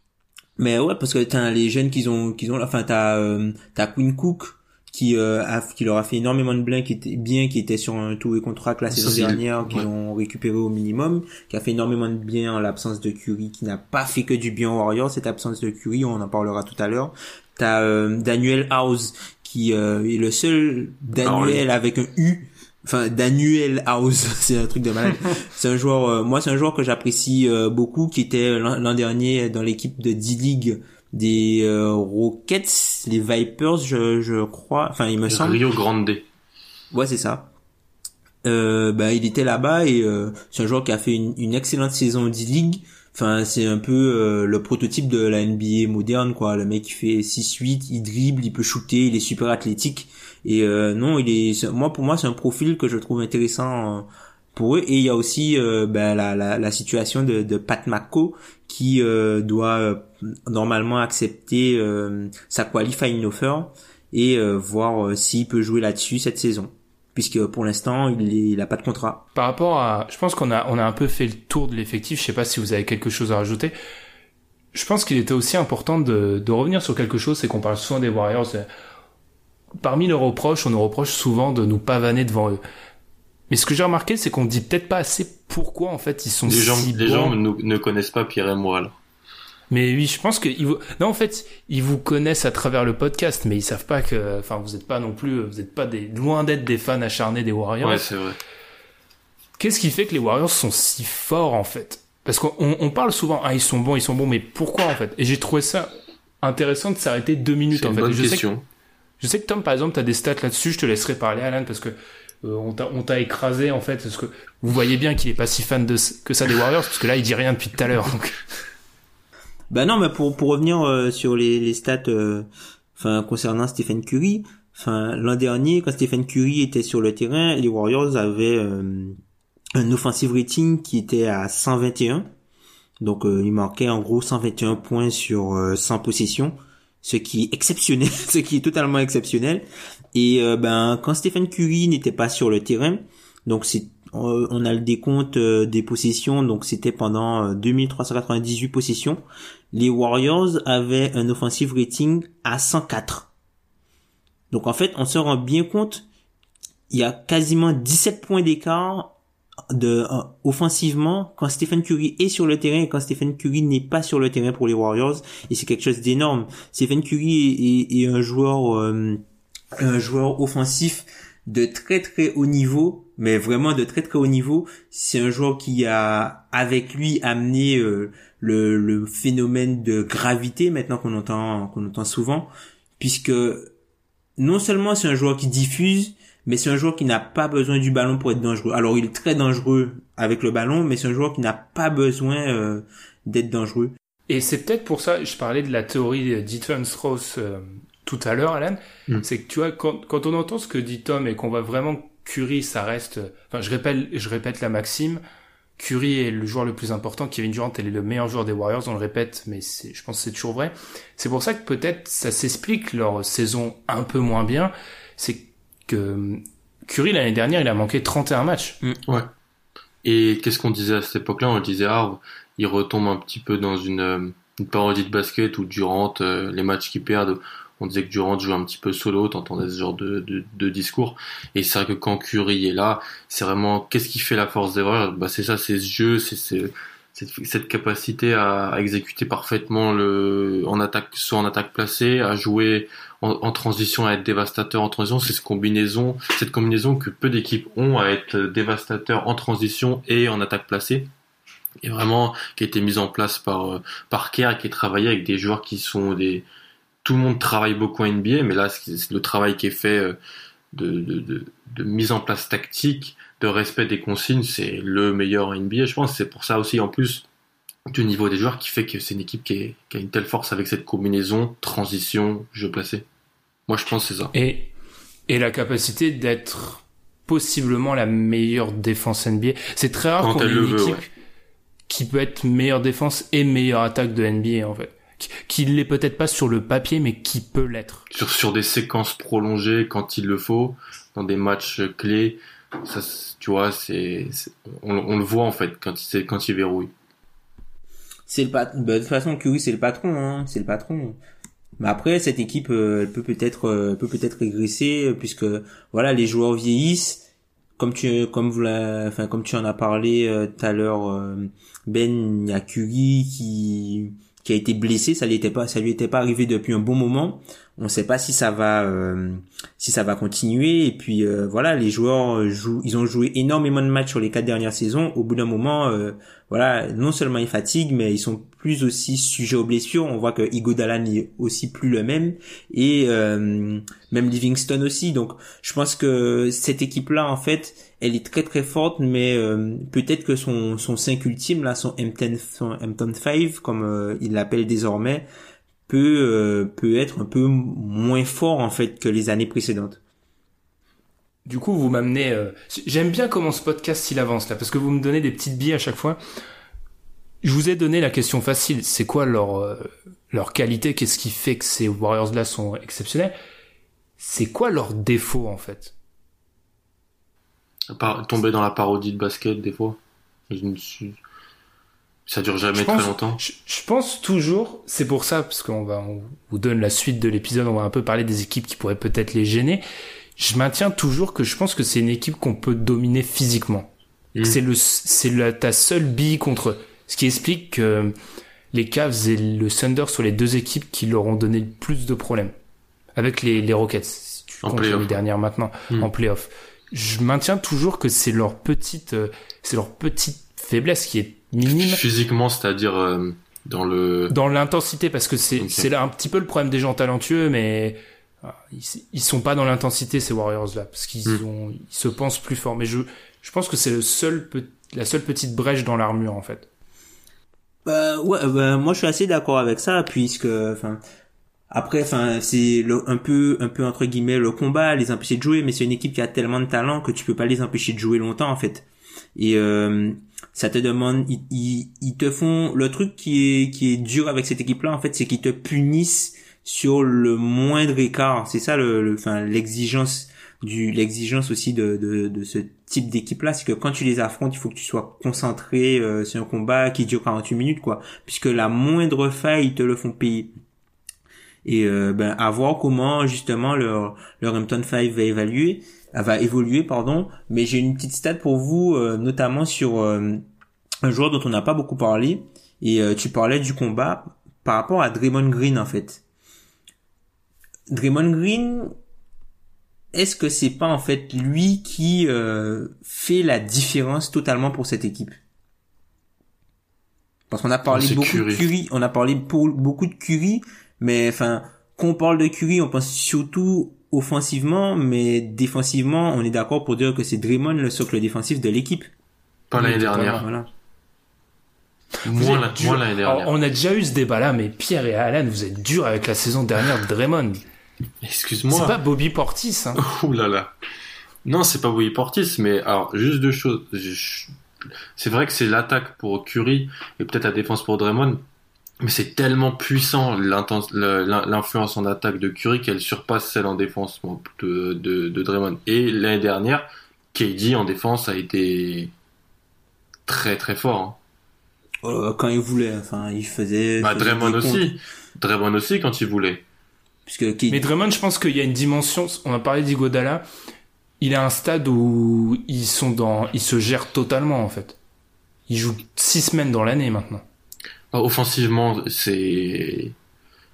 Mais ouais, parce que t'as les jeunes qu'ils ont, qu'ils ont, enfin t'as, euh, t'as Queen Cook qui, euh, a, qui leur a fait énormément de bien, qui était bien, qui était sur un tout et contrat la saison dernière, qu'ils ont récupéré au minimum, qui a fait énormément de bien en l'absence de Curry, qui n'a pas fait que du bien aux Warriors, cette absence de Curry, on en parlera tout à l'heure. T'as euh, Daniel House qui euh, est le seul Daniel avec un U enfin Daniel House c'est un truc de malade. C'est un joueur euh, moi c'est un joueur que j'apprécie euh, beaucoup qui était l'an dernier dans l'équipe de D-League des euh, Rockets les Vipers je, je crois. Enfin il me semble. Rio Grande. Ouais c'est ça. Bah il était là-bas et c'est un joueur qui a fait une, une excellente saison D-League. Enfin, c'est un peu le prototype de la NBA moderne, quoi. Le mec, il fait 6-8, il dribble, il peut shooter, il est super athlétique. Et euh, non, il est, moi pour moi c'est un profil que je trouve intéressant euh, pour eux. Et il y a aussi euh, ben, la, la, la, situation de, de Pat McCo qui doit normalement accepter sa qualifying offer et voir s'il peut jouer là-dessus cette saison puisque pour l'instant il, il a pas de contrat. Par rapport à, je pense qu'on a on a un peu fait le tour de l'effectif. Je sais pas si vous avez quelque chose à rajouter. Je pense qu'il était aussi important de, de revenir sur quelque chose, c'est qu'on parle souvent des Warriors parmi nos reproches, on nous reproche souvent de nous pavaner devant eux. Mais ce que j'ai remarqué, c'est qu'on dit peut-être pas assez pourquoi en fait ils sont les gens, si Les gens ne, connaissent pas Pierre et moi. Mais oui, je pense que vous... non en fait ils vous connaissent à travers le podcast, mais ils savent pas que, enfin vous êtes pas non plus, vous êtes pas des loin d'être des fans acharnés des Warriors. Ouais, c'est vrai. Qu'est-ce qui fait que les Warriors sont si forts en fait? Parce qu'on on parle souvent, ah ils sont bons, ils sont bons, mais pourquoi en fait? Et j'ai trouvé ça intéressant de s'arrêter deux minutes en fait. Bonne question. Je sais que Tom, par exemple, tu as des stats là-dessus. Je te laisserai parler, Alan, parce que euh, on t'a écrasé en fait. Parce que vous voyez bien qu'il est pas si fan de que ça des Warriors, parce que là, il dit rien depuis tout à l'heure. Donc. Bah non, mais pour pour revenir euh, sur les, les stats, euh, enfin concernant Stephen Curry, enfin l'an dernier, quand Stephen Curry était sur le terrain, les Warriors avaient un offensive rating qui était à 121. Donc il marquait en gros 121 points sur 100 possessions ce qui est exceptionnel, ce qui est totalement exceptionnel. Et euh, ben quand Stephen Curry n'était pas sur le terrain, donc c'est on a le décompte euh, des possessions, donc c'était pendant 2398 euh, possessions. Les Warriors avaient un offensive rating à 104. Donc en fait, on se rend bien compte, il y a quasiment 17 points d'écart de euh, offensivement quand Stephen Curry est sur le terrain et quand Stephen Curry n'est pas sur le terrain pour les Warriors et c'est quelque chose d'énorme. Stephen Curry est, un joueur euh, un joueur offensif de très très haut niveau, mais vraiment de très très haut niveau. C'est un joueur qui a avec lui amené euh, le, le phénomène de gravité maintenant qu'on entend qu'on entend souvent, puisque non seulement c'est un joueur qui diffuse, mais c'est un joueur qui n'a pas besoin du ballon pour être dangereux. Alors il est très dangereux avec le ballon, mais c'est un joueur qui n'a pas besoin euh, d'être dangereux. Et c'est peut-être pour ça, je parlais de la théorie d'Ethan Strauss euh, tout à l'heure, Alan, mm. c'est que tu vois, quand, quand, on entend ce que dit Tom et qu'on voit vraiment Curry, ça reste, enfin je répète, je répète la maxime, Curry est le joueur le plus important, Kevin Durant est le meilleur joueur des Warriors, on le répète, mais c'est, je pense que c'est toujours vrai. C'est pour ça que peut-être ça s'explique leur saison un peu moins bien. C'est que Curry l'année dernière, il a manqué 31 matchs. Ouais. Et qu'est-ce qu'on disait à cette époque-là? On disait, ah, il retombe un petit peu dans une, euh, parodie de basket où Durant, euh, les matchs qu'il perd, on disait que Durant joue un petit peu solo, t'entendais ce genre de, discours. Et c'est vrai que quand Curry est là, c'est vraiment qu'est-ce qui fait la force Warriors? Bah c'est ça, c'est ce jeu, c'est cette, capacité à, à, exécuter parfaitement le en attaque, soit en attaque placée, à jouer en, transition, à être dévastateur en transition. C'est cette combinaison, cette combinaison que peu d'équipes ont à être dévastateur en transition et en attaque placée et vraiment qui a été mise en place par par Kerr qui est travaillé avec des joueurs qui sont des tout le monde travaille beaucoup en NBA, mais là, c'est le travail qui est fait euh, de, de, mise en place tactique, de respect des consignes, c'est le meilleur en NBA, je pense. C'est pour ça aussi, en plus, du niveau des joueurs, qui fait que c'est une équipe qui, a une telle force avec cette combinaison, transition, jeu placé. Moi, je pense que c'est ça. Et, et la capacité d'être possiblement la meilleure défense NBA. C'est très rare qu'on ait une équipe ouais. qui peut être meilleure défense et meilleure attaque de NBA, en fait qui l'est peut-être pas sur le papier, mais qui peut l'être. Sur, sur des séquences prolongées quand il le faut, dans des matchs clés, ça, tu vois, c'est, on, on, le voit en fait quand il, quand il verrouille. C'est le patron. Bah, de toute façon, Curry, c'est le patron, hein, c'est le patron. Mais après, cette équipe, euh, peut peut-être, euh, peut peut-être régresser puisque voilà, les joueurs vieillissent. Comme tu, comme enfin, comme tu en as parlé euh, tout à l'heure, Ben, il qui qui a été blessé, ça lui était pas, ça lui était pas arrivé depuis un bon moment. On ne sait pas si ça va, euh, si ça va continuer. Et puis euh, voilà, les joueurs jouent, ils ont joué énormément de matchs sur les quatre dernières saisons. Au bout d'un moment, euh, voilà, non seulement ils fatiguent, mais ils sont plus aussi sujets aux blessures. On voit que Iguodala n'est aussi plus le même et euh, même Livingston aussi. Donc, je pense que cette équipe-là, en fait, elle est très très forte, mais euh, peut-être que son son 5 ultime là, son M10, son M10 5 comme euh, il l'appelle désormais, peut euh, peut être un peu moins fort en fait que les années précédentes. Du coup, vous m'amenez. J'aime bien comment ce podcast il avance là, parce que vous me donnez des petites billes à chaque fois. Je vous ai donné la question facile. C'est quoi leur leur qualité Qu'est-ce qui fait que ces Warriors là sont exceptionnels? C'est quoi leur défaut en fait? Tomber dans la parodie de basket des fois. Ça dure jamais très longtemps. Je, je, pense toujours, c'est pour ça, parce qu'on va, on vous donne la suite de l'épisode, on va un peu parler des équipes qui pourraient peut-être les gêner. Je maintiens toujours que je pense que c'est une équipe qu'on peut dominer physiquement. Mmh. C'est le, c'est ta seule bille contre eux. Ce qui explique que les Cavs et le Thunder sont les deux équipes qui leur ont donné le plus de problèmes. Avec les, les Rockets, si tu comptes les dernières maintenant, mmh. en playoff je maintiens toujours que c'est leur petite, euh, c'est leur petite faiblesse qui est minime. Physiquement, c'est-à-dire euh, dans le dans l'intensité, parce que c'est okay. c'est là un petit peu le problème des gens talentueux, mais euh, ils, ils sont pas dans l'intensité ces Warriors là, parce qu'ils mm. ont, ils se pensent plus forts. Mais je je pense que c'est le seul la seule petite brèche dans l'armure en fait. Bah ouais, bah, moi je suis assez d'accord avec ça, puisque enfin après, enfin, c'est un peu, un peu entre guillemets le combat, les empêcher de jouer, mais c'est une équipe qui a tellement de talent que tu peux pas les empêcher de jouer longtemps en fait. Et euh, ça te demande, ils, ils, te font le truc qui est qui est dur avec cette équipe-là en fait, c'est qu'ils te punissent sur le moindre écart. C'est ça le, enfin l'exigence du l'exigence aussi de, de, de ce type d'équipe là c'est que quand tu les affrontes il faut que tu sois concentré euh, sur un combat qui dure 48 minutes quoi. Puisque la moindre faille ils te le font payer. Et euh, ben, à voir comment justement leur leur Hampton 5 va évaluer va évoluer pardon. Mais j'ai une petite stat pour vous euh, notamment sur euh, un joueur dont on n'a pas beaucoup parlé. Et euh, tu parlais du combat par rapport à Draymond Green en fait. Draymond Green est-ce que c'est pas en fait lui qui euh, fait la différence totalement pour cette équipe? Parce qu'on a parlé beaucoup Curry. de Curry. On a parlé pour beaucoup de Curry. Mais enfin, quand on parle de Curry, on pense surtout offensivement, mais défensivement, on est d'accord pour dire que c'est Draymond le socle défensif de l'équipe. Pas l'année dernière. Voilà. Moi, l'année dernière. On a déjà eu ce débat-là, mais Pierre et Alan, vous êtes durs avec la saison dernière de Draymond. Excuse-moi. C'est pas Bobby Portis, hein. Ouh là là. Non, c'est pas Bobby Portis, mais alors, juste deux choses. Je, c'est vrai que c'est l'attaque pour Curry et peut-être la défense pour Draymond, mais c'est tellement puissant l'influence en attaque de Curry qu'elle surpasse celle en défense de, de, de Draymond. Et l'année dernière, KD en défense a été très très fort. hein. Euh, quand il voulait, enfin, il faisait. Bah, faisait Draymond aussi. Draymond aussi quand il voulait. Puisque qui- Mais Draymond, je pense qu'il y a une dimension. On a parlé d'Igodala. Il est à un stade où ils sont dans, ils se gèrent totalement en fait. Il joue six semaines dans l'année maintenant. Offensivement, c'est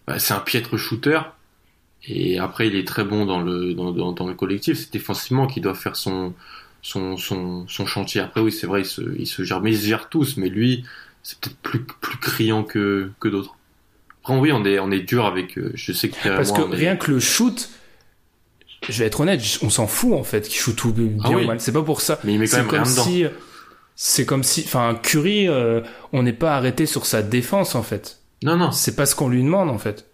bah, c'est un piètre shooter. Et après, il est très bon dans le dans, dans, dans le collectif. C'est défensivement qu'il doit faire son son son son chantier. Après, oui, c'est vrai, il se il se gère, mais ils se gèrent tous. Mais lui, c'est peut-être plus plus criant que que d'autres. Après, oui, on est on est dur avec. euh, Je sais que Parce moi, que est- rien que le shoot, je vais être honnête, on s'en fout en fait qu'il shoot tout bien Ah oui. ou mal. C'est pas pour ça. Mais il met quand même rien dedans. C'est comme si, enfin, Curry, euh, on n'est pas arrêté sur sa défense en fait. Non, non. C'est pas ce qu'on lui demande en fait.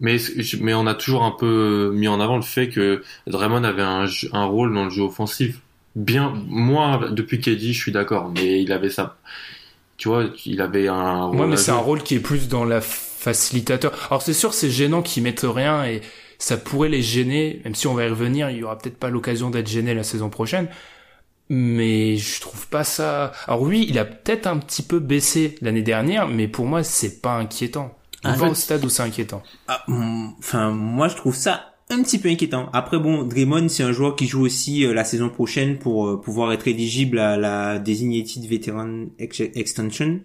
Mais, mais on a toujours un peu mis en avant le fait que Draymond avait un, rôle dans le jeu offensif. Bien, moi, depuis dit, je suis d'accord, mais il avait ça. Tu vois, il avait un rôle. Mais c'est un rôle qui est plus dans la facilitateur. Alors c'est sûr, c'est gênant qu'ils mettent rien et ça pourrait les gêner, même si on va y revenir, il y aura peut-être pas l'occasion d'être gêné la saison prochaine. Mais je trouve pas ça. Alors oui, il a peut-être un petit peu baissé l'année dernière, mais pour moi, c'est pas inquiétant. On Ah, va au stade où c'est inquiétant. Ah, hum, Enfin, moi je trouve ça un petit peu inquiétant. Après bon, Draymond c'est un joueur qui joue aussi euh, la saison prochaine pour euh, pouvoir être éligible à la Designated Veteran Ex- Extension.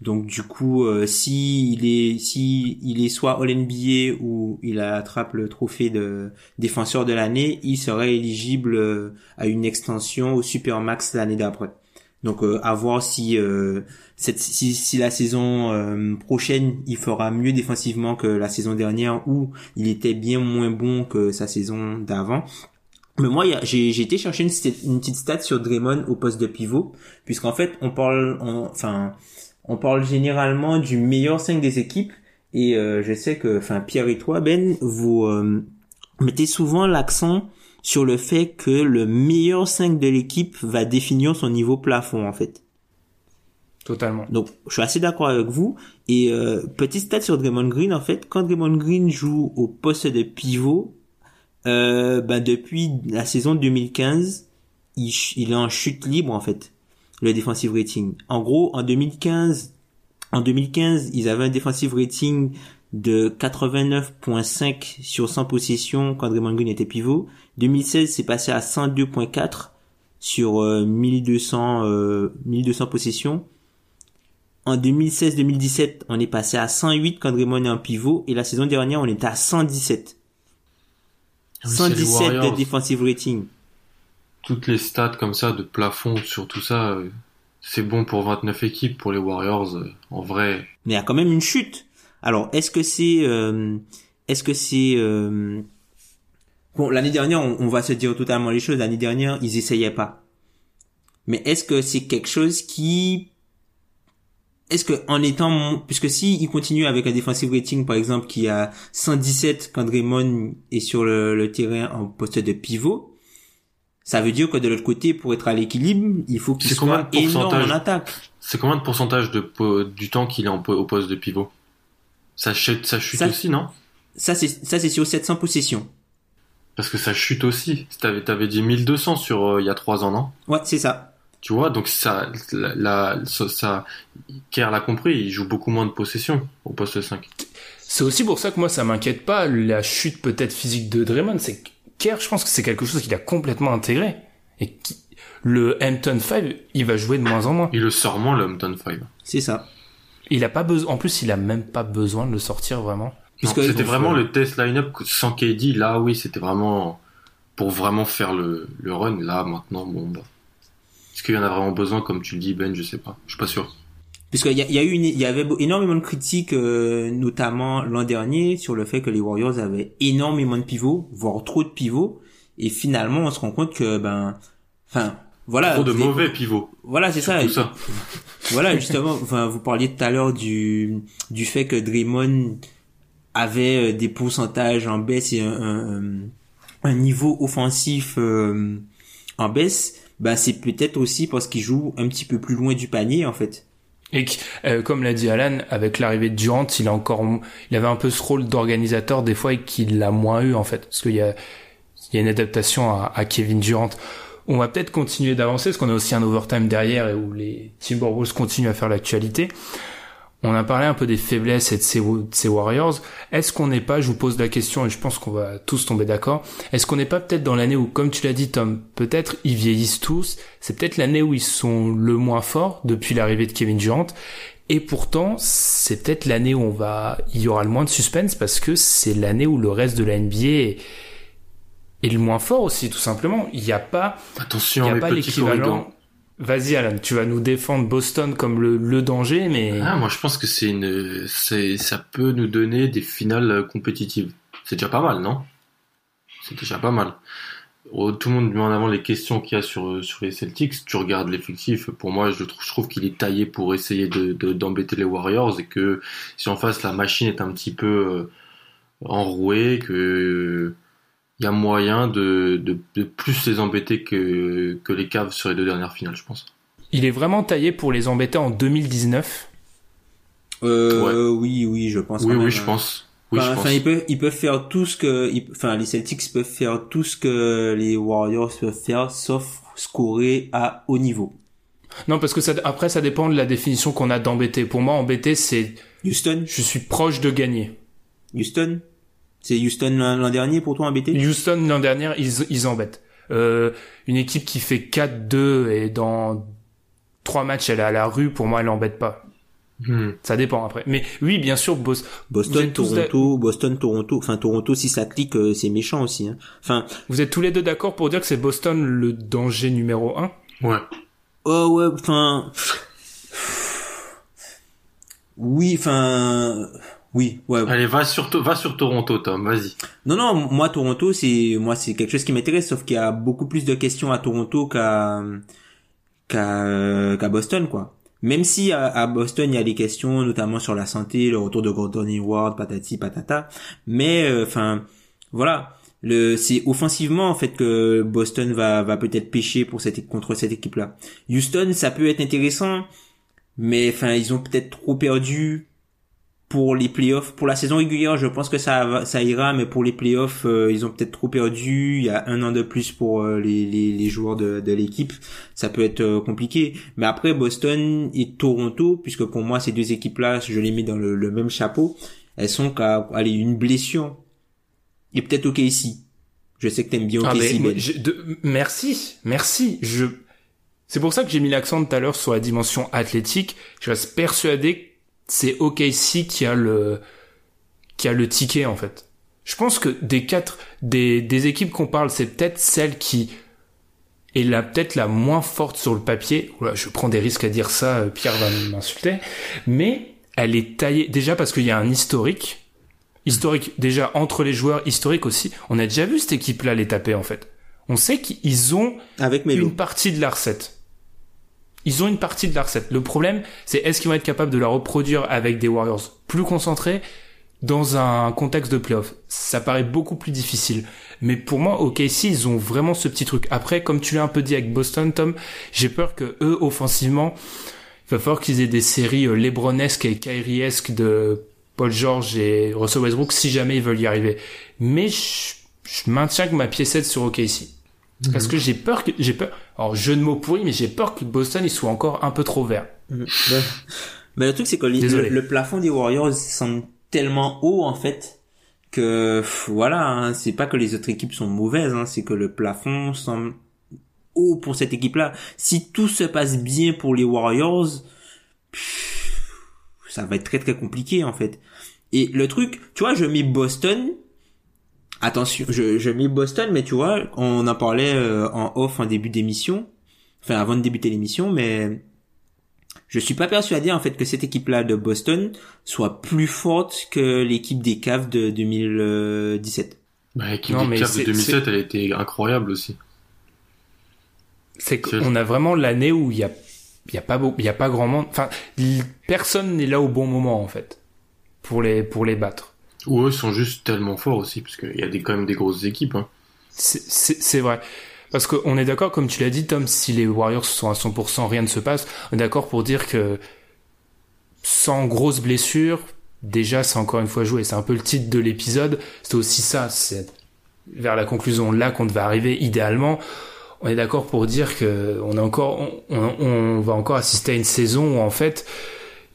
Donc du coup, euh, si il est si il est soit All NBA ou il attrape le trophée de défenseur de l'année, il serait éligible euh, à une extension au Supermax l'année d'après. Donc euh, à voir si euh, cette, si, si la saison euh, prochaine il fera mieux défensivement que la saison dernière où il était bien moins bon que sa saison d'avant. Mais moi, j'ai été chercher une, petite stat sur Draymond au poste de pivot, puisqu'en fait, on parle, enfin, on parle généralement du meilleur 5 des équipes, et euh, je sais que, enfin, Pierre et toi, Ben, vous euh, mettez souvent l'accent sur le fait que le meilleur 5 de l'équipe va définir son niveau plafond, en fait. Totalement. Donc, je suis assez d'accord avec vous. Et euh, petit stat sur Draymond Green, en fait, quand Draymond Green joue au poste de pivot, euh, ben depuis la saison 2015, il, il est en chute libre en fait, le defensive rating. En gros, en 2015, en 2015, ils avaient un defensive rating de 89.5 sur 100 possessions quand Draymond Green était pivot. 2016, c'est passé à 102.4 sur euh, 1200 euh, 1200 possessions. En 2016-2017, on est passé à 108 quand Draymond est en pivot et la saison dernière, on était à 117. Ah, mais c'est les 117 de Warriors. defensive rating. Toutes les stats comme ça de plafond sur tout ça, euh, c'est bon pour 29 équipes pour les Warriors. euh, En vrai, Mais il y a quand même une chute. Alors, est-ce que c'est, euh, est-ce que c'est, bon, l'année dernière, on, va se dire totalement les choses. L'année dernière, ils essayaient pas. Mais est-ce que c'est quelque chose qui, est-ce que en étant, puisque si il continue avec un defensive rating, par exemple, qui a 117 quand Draymond est sur le terrain en poste de pivot, ça veut dire que de l'autre côté, pour être à l'équilibre, il faut qu'il soit énorme en attaque. c'est combien de pourcentage de du temps qu'il est en au poste de pivot? Ça chute, ça chute Ça- aussi, non? Ça, c'est, ça, c'est sur 700 possessions. Parce que ça chute aussi. T'avais, t'avais dit 1200 sur euh, il y a trois ans, non? Ouais, c'est ça. Tu vois, donc ça, la, la- ça, ça, Kerr l'a compris, il joue beaucoup moins de possession au poste 5. C'est aussi pour ça que moi, ça m'inquiète pas la chute peut-être physique de Draymond. C'est que Kerr, je pense que c'est quelque chose qu'il a complètement intégré. Et qui, le Hampton 5, il va jouer de moins en moins. Il le sort moins, le Hampton 5. C'est ça. Il a pas besoin, en plus, il a même pas besoin de le sortir vraiment. C'était vraiment euh, le test line-up sans KD. Là, oui, c'était vraiment pour vraiment faire le, le run. Là, maintenant, bon, bah. Est-ce qu'il y en a vraiment besoin, comme tu le dis, Ben? Je sais pas. Je suis pas sûr. Puisqu'il y, a- il y a eu une, il y avait énormément de critiques, euh, notamment l'an dernier, sur le fait que les Warriors avaient énormément de pivots, voire trop de pivots. Et finalement, on se rend compte que, ben, enfin, voilà. Trop de mauvais pivots. Voilà, c'est ça. Tout ça. Voilà, justement, enfin, vous parliez tout à l'heure du, du fait que Draymond avait euh, des pourcentages en baisse et un, un, un niveau offensif euh, en baisse. bah c'est peut-être aussi parce qu'il joue un petit peu plus loin du panier en fait. Et euh, comme l'a dit Alan, avec l'arrivée de Durant, il a encore, il avait un peu ce rôle d'organisateur des fois et qu'il l'a moins eu en fait, parce qu'il y a, il y a une adaptation à, à Kevin Durant. On va peut-être continuer d'avancer, parce qu'on a aussi un overtime derrière et où les Timberwolves continuent à faire l'actualité. On a parlé un peu des faiblesses et de ces, de ces Warriors. Est-ce qu'on n'est pas, je vous pose la question et je pense qu'on va tous tomber d'accord, est-ce qu'on n'est pas peut-être dans l'année où, comme tu l'as dit Tom, peut-être ils vieillissent tous, c'est peut-être l'année où ils sont le moins forts depuis l'arrivée de Kevin Durant, et pourtant c'est peut-être l'année où on va, il y aura le moins de suspense parce que c'est l'année où le reste de la NBA est, est le moins fort aussi, tout simplement. Il n'y a pas, Attention, il y a les pas l'équivalent. Vas-y Alan, tu vas nous défendre Boston comme le, le danger, mais Ah, moi je pense que c'est une, c'est, ça peut nous donner des finales euh, compétitives. C'est déjà pas mal, non? C'est déjà pas mal. Oh, Tout le monde met en avant les questions qu'il y a sur euh, sur les Celtics. Tu regardes l'effectif. Pour moi, je trouve, je trouve qu'il est taillé pour essayer de de- d'embêter les Warriors et que si en face la machine est un petit peu euh, enrouée, que il y a moyen de, de de plus les embêter que que les Cavs sur les deux dernières finales, je pense. il est vraiment taillé pour les embêter en 2019. Euh, oui, oui, je pense. Oui, quand oui, même, je hein. pense. Oui, Enfin, je pense. enfin, ils peuvent, ils peuvent faire tout ce que, ils- enfin, les Celtics peuvent faire tout ce que les Warriors peuvent faire, sauf scorer à haut niveau. Non, parce que ça, après, ça dépend de la définition qu'on a d'embêter. Pour moi, embêter, c'est Houston, je suis proche de gagner. Houston, c'est Houston l'an dernier pour toi embêté Houston, l'an dernier, ils, ils embêtent. Euh, une équipe qui fait 4-2 et dans trois matchs, elle est à la rue, pour moi, elle embête pas. Hmm. Ça dépend après. Mais oui, bien sûr, Boston, Toronto, Boston, Toronto. Enfin, Toronto, si ça clique, euh, c'est méchant aussi. Hein. Enfin, Vous êtes tous les deux d'accord pour dire que c'est Boston le danger numéro un? Ouais. oh ouais, enfin, oui, enfin, oui, ouais. Allez, va sur, va sur Toronto, Tom, vas-y. Non, non, moi Toronto, c'est moi c'est quelque chose qui m'intéresse, sauf qu'il y a beaucoup plus de questions à Toronto qu'à qu'à qu'à Boston, quoi. Même si à, à Boston il y a des questions, notamment sur la santé, le retour de Gordon Hayward, patati patata, mais euh, enfin voilà, le c'est offensivement en fait que Boston va va peut-être pêcher pour cette contre cette équipe-là. Houston, ça peut être intéressant, mais enfin ils ont peut-être trop perdu pour les playoffs, pour la saison régulière, je pense que ça ça ira, mais pour les playoffs, euh, ils ont peut-être trop perdu. Il y a un an de plus pour euh, les, les, les joueurs de, de l'équipe, ça peut être euh, compliqué. Mais après Boston et Toronto, puisque pour moi ces deux équipes-là, je les mets dans le, le même chapeau, elles sont qu'à aller une blessure et peut-être OK ici. Je sais que t'aimes bien OK Ah, mais Ben. de- merci, merci. Je, c'est pour ça que j'ai mis l'accent tout à l'heure sur la dimension athlétique. Je reste persuadé que c'est OKC qui a le, qui a le ticket, en fait. Je pense que des quatre, des, des équipes qu'on parle, c'est peut-être celle qui est la, peut-être la moins forte sur le papier. Oula, je prends des risques à dire ça, euh, Pierre va m'insulter. Mais elle est taillée, déjà parce qu'il y a un historique. Historique, déjà, entre les joueurs, historique aussi. On a déjà vu cette équipe-là les taper, en fait. On sait qu'ils ont Avec Melo. une partie de la recette. Ils ont une partie de la recette. Le problème, c'est est-ce qu'ils vont être capables de la reproduire avec des Warriors plus concentrés dans un contexte de playoff? Ça paraît beaucoup plus difficile. Mais pour moi, OKC, ils ont vraiment ce petit truc. Après, comme tu l'as un peu dit avec Boston, Tom, j'ai peur que eux, offensivement, il va falloir qu'ils aient des séries euh, Lebronesques et Kyriesques de Paul George et Russell Westbrook si jamais ils veulent y arriver. Mais je, je maintiens que ma piécette sur OKC. Parce que j'ai peur que, j'ai peur, alors jeu de mots pourri, mais j'ai peur que Boston, il soit encore un peu trop vert. Ouais. Mais le truc, c'est que le, le plafond des Warriors semble tellement haut, en fait, que pff, voilà, hein, c'est pas que les autres équipes sont mauvaises, hein, c'est que le plafond semble haut pour cette équipe-là. Si tout se passe bien pour les Warriors, pff, ça va être très très compliqué, en fait. Et le truc, tu vois, je mets Boston. Attention, je, je mets Boston, mais tu vois, on en parlait euh, en off en début d'émission, enfin avant de débuter l'émission, mais je suis pas persuadé en fait que cette équipe-là de Boston soit plus forte que l'équipe des Cavs de 2017. Bah, l'équipe Non, des mais Cavs de c'est- 2007, elle a été incroyable aussi. C'est qu'on a vraiment l'année où il y a, il y a pas beau, il y a pas grand monde, enfin, personne n'est là au bon moment, en fait. Pour les, pour les battre. Ou eux sont juste tellement forts aussi, parce qu'il y a des, quand même des grosses équipes. Hein. C'est- vrai. Parce qu'on est d'accord, comme tu l'as dit, Tom, si les Warriors sont à 100%, rien ne se passe. On est d'accord pour dire que sans grosse blessure, déjà, c'est encore une fois joué. C'est un peu le titre de l'épisode. C'est aussi ça. C'est vers la conclusion là qu'on devait arriver idéalement. On est d'accord pour dire que on est encore, on, va encore assister à une saison où en fait,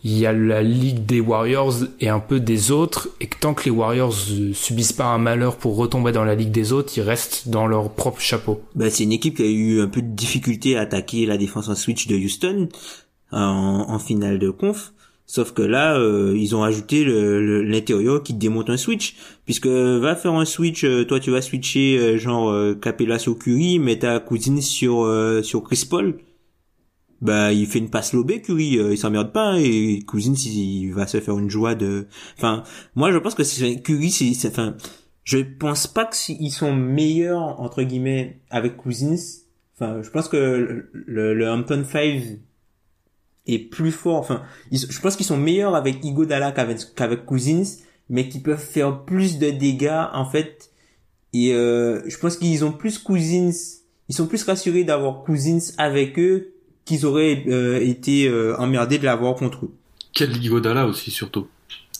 il y a la ligue des Warriors et un peu des autres, et que tant que les Warriors subissent pas un malheur pour retomber dans la ligue des autres, ils restent dans leur propre chapeau. Bah, c'est une équipe qui a eu un peu de difficulté à attaquer la défense en switch de Houston en, finale de conf. Sauf que là, euh, ils ont ajouté l'intérieur qui démonte un switch. Puisque va faire un switch, euh, toi tu vas switcher euh, genre Capella sur Curry, mais ta cousine sur sur Chris Paul. Bah il fait une passe lobée Curry, il s'emmerde pas hein, et cousine il va se faire une joie de. Enfin, moi je pense que c'est Curry, c'est enfin, je pense pas qu'ils sont meilleurs entre guillemets avec Cousins. Enfin, je pense que le, le, le Hampton 5 est plus fort. Enfin, je pense qu'ils sont meilleurs avec Igodala qu'avec qu'avec Cousins, mais qui peuvent faire plus de dégâts en fait. Et euh, je pense qu'ils ont plus Cousins, ils sont plus rassurés d'avoir Cousins avec eux qu'ils auraient euh, été euh, emmerdés de l'avoir contre eux. Quel Igodala aussi surtout.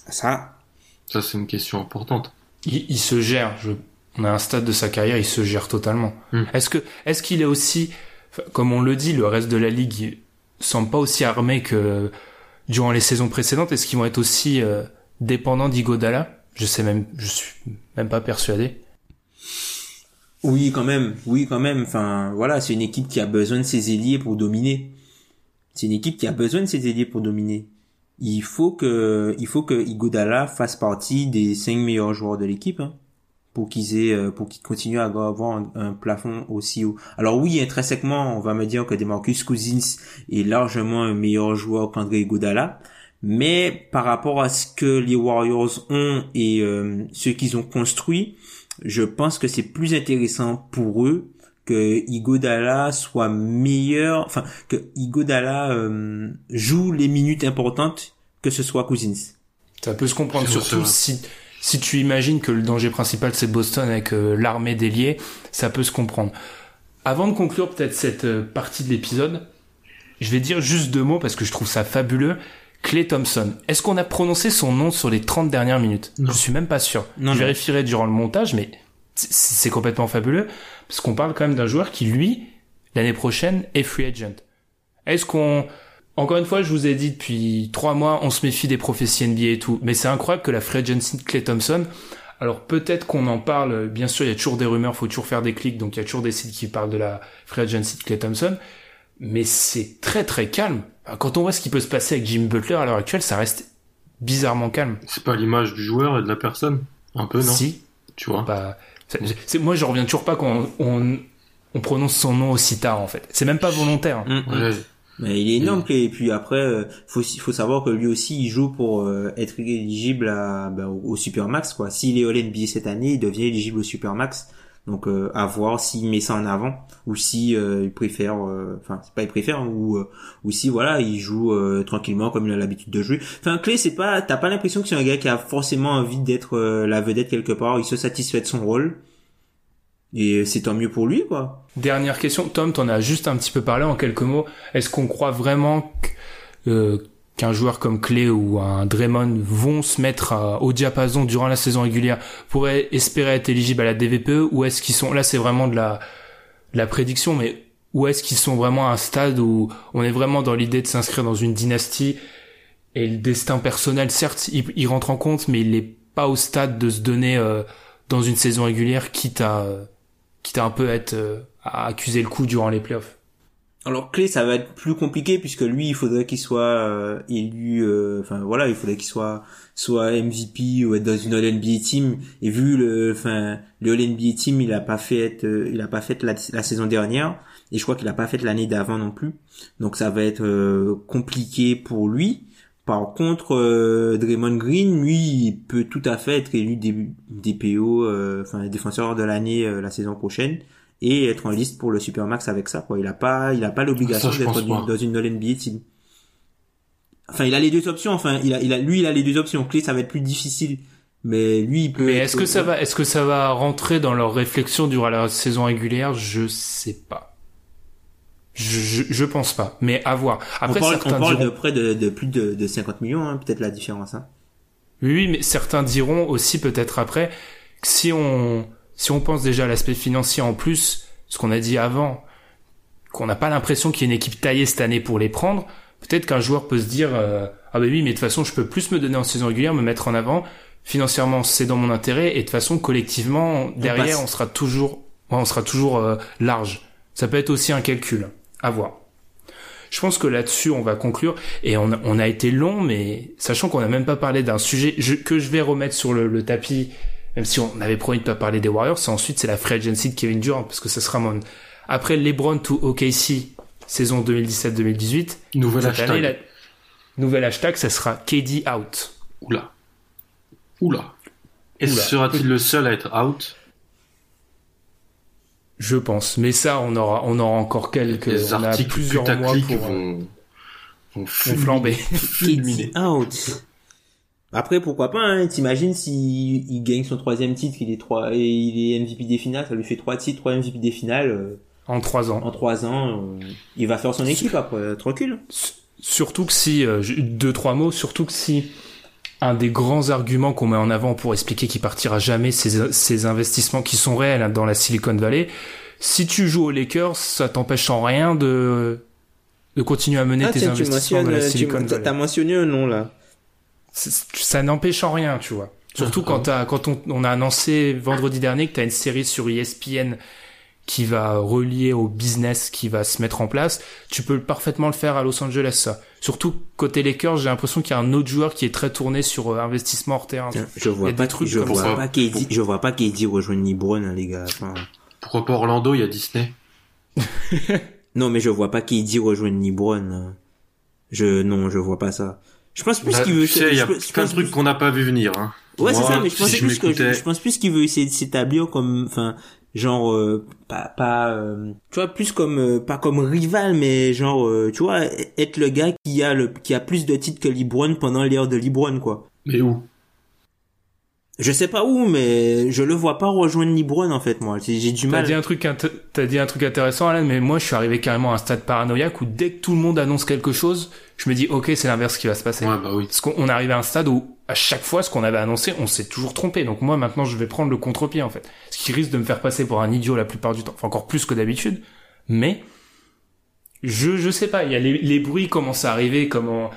Ça. Ça c'est une question importante. Il, il se gère. Je, on a un stade de sa carrière, il se gère totalement. Hmm. Est-ce que est-ce qu'il est aussi, comme on le dit, le reste de la ligue semble pas aussi armés que durant les saisons précédentes? Est-ce qu'ils vont être aussi euh, dépendants d'Igodala? Je sais même, je suis même pas persuadé. Oui, quand même. Oui, quand même. Enfin, voilà, c'est une équipe qui a besoin de ses ailiers pour dominer. C'est une équipe qui a besoin de ses ailiers pour dominer. Il faut que, il faut que Igodala fasse partie des cinq meilleurs joueurs de l'équipe. Hein pour qu'ils aient euh, pour qu'ils continuent à avoir un, plafond aussi haut. Alors oui, intrinsèquement, on va me dire que Demarcus Cousins est largement un meilleur joueur qu'André Godala, mais par rapport à ce que les Warriors ont et euh, ce qu'ils ont construit, je pense que c'est plus intéressant pour eux que Igodala soit meilleur, enfin que Igodala euh, joue les minutes importantes que ce soit Cousins. Ça peut se comprendre surtout si si tu imagines que le danger principal c'est Boston avec euh, l'armée déliée, ça peut se comprendre. Avant de conclure peut-être cette euh, partie de l'épisode, je vais dire juste deux mots parce que je trouve ça fabuleux. Clay Thompson. Est-ce qu'on a prononcé son nom sur les 30 dernières minutes? Je suis même pas sûr. je vérifierai durant le montage, mais c'est complètement fabuleux parce qu'on parle quand même d'un joueur qui lui l'année prochaine est free agent. Est-ce qu'on encore une fois, je vous ai dit depuis trois mois, on se méfie des prophéties NBA et tout, mais c'est incroyable que la free agency de Clay Thompson, alors peut-être qu'on en parle, bien sûr, il y a toujours des rumeurs, faut toujours faire des clics, donc il y a toujours des sites qui parlent de la free agency de Clay Thompson, mais c'est très très calme. Quand on voit ce qui peut se passer avec Jim Butler à l'heure actuelle, ça reste bizarrement calme. C'est pas l'image du joueur et de la personne, un peu, non? Si. Tu vois? Bah, c'est, moi, je reviens toujours pas quand on, on, prononce son nom aussi tard, en fait. C'est même pas volontaire. Mm, mm. Mais il est énorme et puis après euh, faut faut savoir que lui aussi il joue pour euh, être éligible à bah, au Supermax quoi. S'il est All NBA cette année, il devient éligible au Supermax. Donc euh, à voir s'il met ça en avant ou si il préfère enfin c'est pas il préfère hein, ou ou si voilà, il joue tranquillement comme il a l'habitude de jouer. Enfin Clé, c'est pas t'as pas l'impression que c'est un gars qui a forcément envie d'être la vedette quelque part, il se satisfait de son rôle. Et c'est tant mieux pour lui, quoi. Dernière question, Tom, t'en as juste un petit peu parlé en quelques mots. Est-ce qu'on croit vraiment euh, qu'un joueur comme Clay ou un Draymond vont se mettre au diapason durant la saison régulière pour espérer être éligible à la DVPE ou est-ce qu'ils sont là c'est vraiment de la la prédiction mais où est-ce qu'ils sont vraiment à un stade où on est vraiment dans l'idée de s'inscrire dans une dynastie et le destin personnel certes il, rentre en compte mais il n'est pas au stade de se donner euh, dans une saison régulière quitte à quitte à un peu être euh, à accuser le coup durant les playoffs. Alors Clé, ça va être plus compliqué puisque lui, il faudrait qu'il soit euh, élu. Euh, enfin voilà, il faudrait qu'il soit soit MVP ou être dans une All NBA team. Et vu le, enfin le All NBA team, il a pas fait, il a pas fait la, saison dernière et je crois qu'il a pas fait l'année d'avant non plus. Donc ça va être compliqué pour lui. Par contre, euh, Draymond Green, lui, il peut tout à fait être élu DPO, euh, enfin défenseur de l'année euh, la saison prochaine et être en liste pour le Supermax avec ça. Quoi. Il a pas, il a pas l'obligation d'être dans une NBA team. Enfin, il a les deux options. Enfin, il a, il a, lui, il a les deux options. Clé, ça va être plus difficile Mais lui, il peut. Mais est-ce que ça va, est-ce que ça va rentrer dans leur réflexion durant la saison régulière? Je sais pas. Je, je, je pense pas. Mais à voir. On Après, parle, certains on parle diront... de près de, de plus de, de 50 millions, hein, peut-être la différence. Hein. Oui, oui, mais certains diront aussi peut-être après que si on si on pense déjà à l'aspect financier en plus, ce qu'on a dit avant, qu'on n'a pas l'impression qu'il y ait une équipe taillée cette année pour les prendre, peut-être qu'un joueur peut se dire euh, ah bah oui, mais de toute façon, je peux plus me donner en saison régulière, me mettre en avant. Financièrement, c'est dans mon intérêt et de toute façon, collectivement, derrière, on sera toujours ouais, on sera toujours euh, large. Ça peut être aussi un calcul. À voir. Je pense que là-dessus, on va conclure. Et on a, on a été long, mais sachant qu'on n'a même pas parlé d'un sujet je- que je vais remettre sur le, le tapis, même si on avait promis de pas parler des Warriors, c'est ensuite c'est la free agency de Kevin Durant, parce que ça sera mon... Après LeBron to OKC, saison 2017-2018, Nouvel cette hashtag. année, la... nouvel hashtag, ça sera KD out. Oula. Oula. Et Oula. sera-t-il le seul à être out? Je pense. Mais ça, on aura, on aura encore quelques... Les on a articles plusieurs mois pour, euh, vont, vont flamber. fulminer. out. Après, pourquoi pas, hein, t'imagines s'il il gagne son troisième titre, il est trois, et il est MVP des finales, ça lui fait trois titres, trois MVP des finales, euh, en trois ans. en trois ans, euh, il va faire son équipe après, euh, tranquille. Surtout que si, euh, deux, trois mots, surtout que si un des grands arguments qu'on met en avant pour expliquer qu'il partira jamais, ces, ces investissements qui sont réels hein, dans la Silicon Valley, si tu joues aux Lakers, ça t'empêche en rien de, de continuer à mener Ah, tes tu investissements dans la tu, Silicon t'as Valley. t'as mentionné un nom là. Ça n'empêche en rien, tu vois. Surtout quand, t'as- quand on, on a annoncé vendredi dernier que tu as une série sur ESPN qui va relier au business qui va se mettre en place, tu peux parfaitement le faire à Los Angeles, ça. Surtout côté Lakers, j'ai l'impression qu'il y a un autre joueur qui est très tourné sur euh, investissement hors terrain. Je vois pas, trucs je comme vois ça. pas KD, je vois pas KD rejoindre LeBron, hein, les gars. Enfin, Pourquoi pas Orlando, il y a Disney non, mais je vois pas KD rejoindre LeBron. hein. Je, non, je vois pas ça. Je pense plus Bah, qu'il veut, tu sais, il y a plein de trucs qu'on n'a pas vu venir. Hein. Ouais, c'est ça, mais je pense si plus que, je pense plus qu'il veut essayer de s'établir comme, enfin, genre, euh, pas, pas, euh, tu vois, plus comme, euh, pas comme rival, mais genre, euh, tu vois, être le gars qui a le, qui a plus de titres que LeBron pendant l'ère de LeBron, quoi. Mais où? Je sais pas où, mais je le vois pas rejoindre LeBron, en fait, moi. J'ai j'ai du T'as mal. dit un truc, t'as dit un truc intéressant, Alan, mais moi, je suis arrivé carrément à un stade paranoïaque où dès que tout le monde annonce quelque chose, je me dis, ok, c'est l'inverse qui va se passer. Ouais, bah oui. Parce qu'on arrivé à un stade où, à chaque fois, ce qu'on avait annoncé, on s'est toujours trompé. Donc moi, maintenant, je vais prendre le contre-pied, en fait. Ce qui risque de me faire passer pour un idiot la plupart du temps. Enfin, encore plus que d'habitude. Mais, je, je sais pas. Il y a les, les bruits commencent à arriver, comment,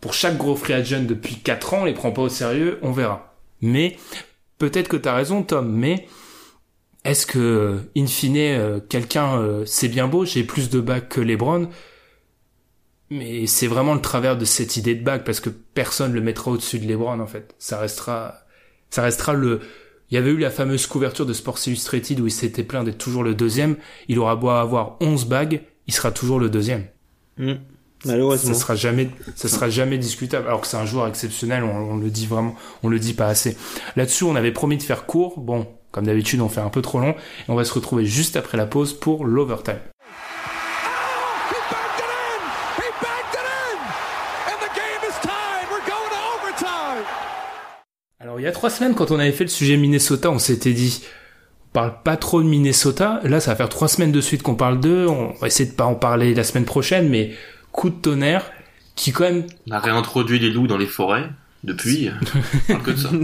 pour chaque gros free agent depuis 4 ans, on les prend pas au sérieux, on verra. Mais, peut-être que t'as raison, Tom, mais, est-ce que, in fine, euh, quelqu'un, euh, c'est bien beau, j'ai plus de bacs que LeBron, mais c'est vraiment le travers de cette idée de bague parce que personne le mettra au-dessus de LeBron en fait. Ça restera, ça restera le. Il y avait eu la fameuse couverture de Sports Illustrated où il s'était plaint d'être toujours le deuxième. Il aura beau avoir 11 bagues, il sera toujours le deuxième. Hmm. Malheureusement. Ça sera jamais, ça sera jamais discutable. Alors que c'est un joueur exceptionnel, on, le dit vraiment, on le dit pas assez. Là-dessus, on avait promis de faire court. Bon, comme d'habitude, on fait un peu trop long et on va se retrouver juste après la pause pour l'overtime. Alors il y a trois semaines, quand on avait fait le sujet Minnesota, on s'était dit, on parle pas trop de Minnesota. Là, ça va faire trois semaines de suite qu'on parle d'eux. On va essayer de pas en parler la semaine prochaine, mais coup de tonnerre qui quand même. On a réintroduit les loups dans les forêts. Depuis, on parle que de ça.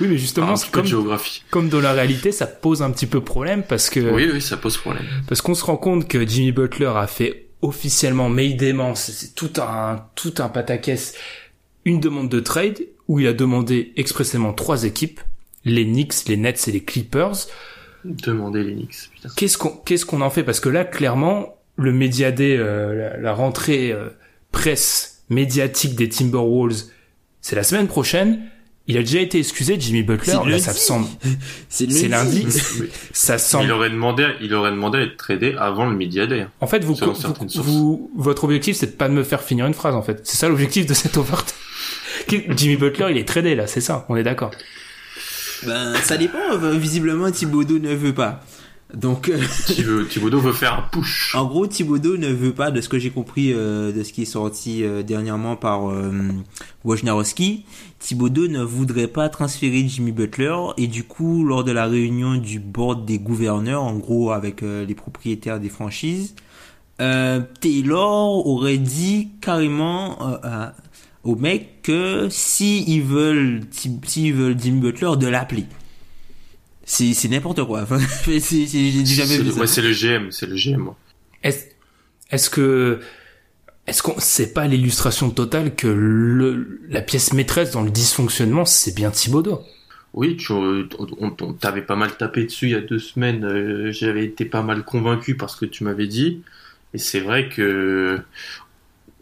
Oui, mais justement, comme, géographie. comme dans la réalité, ça pose un petit peu problème parce que Oui, oui, ça pose problème. parce qu'on se rend compte que Jimmy Butler a fait officiellement Maydément, c'est c'est tout un tout un pataquès, une demande de trade où il a demandé expressément trois équipes, les Knicks, les Nets et les Clippers. Demandez les Knicks, putain. Qu'est-ce qu'on qu'est-ce qu'on en fait? Parce que là, clairement, le média day, euh, la, la rentrée euh, presse médiatique des Timberwolves, c'est la semaine prochaine. Il a déjà été excusé, Jimmy Butler. C'est Là, lundi. ça semble, C'est lundi. Ça Il semble. aurait demandé, il aurait demandé à être tradé avant le Media Day. En fait, vous, vous, votre objectif, c'est de pas de me faire finir une phrase. En fait, c'est ça l'objectif de cette overtime. Jimmy Butler, il est tradé là, c'est ça. On est d'accord. Ben, ça dépend. euh, Visiblement, Thibodeau ne veut pas. Donc, euh, Thibaudot veut faire un push. En gros, Thibaudot ne veut pas, de ce que j'ai compris euh, de ce qui est sorti euh, dernièrement par euh, Wojnarowski, Thibaudot ne voudrait pas transférer Jimmy Butler et du coup, lors de la réunion du board des gouverneurs, en gros avec les propriétaires des franchises, Taylor aurait dit carrément au mec que si ils veulent, s'ils veulent Jimmy Butler, de l'appeler c'est n'importe quoi. C'est j'ai jamais vu ça. c'est le GM, c'est le GM. Est-ce que est-ce qu'on c'est pas l'illustration totale que le la pièce maîtresse dans le dysfonctionnement, c'est bien Thibodeau. Oui, tu on, t'avait pas mal tapé dessus il y a deux semaines. Euh, j'avais été pas mal convaincu parce que tu m'avais dit. Et c'est vrai que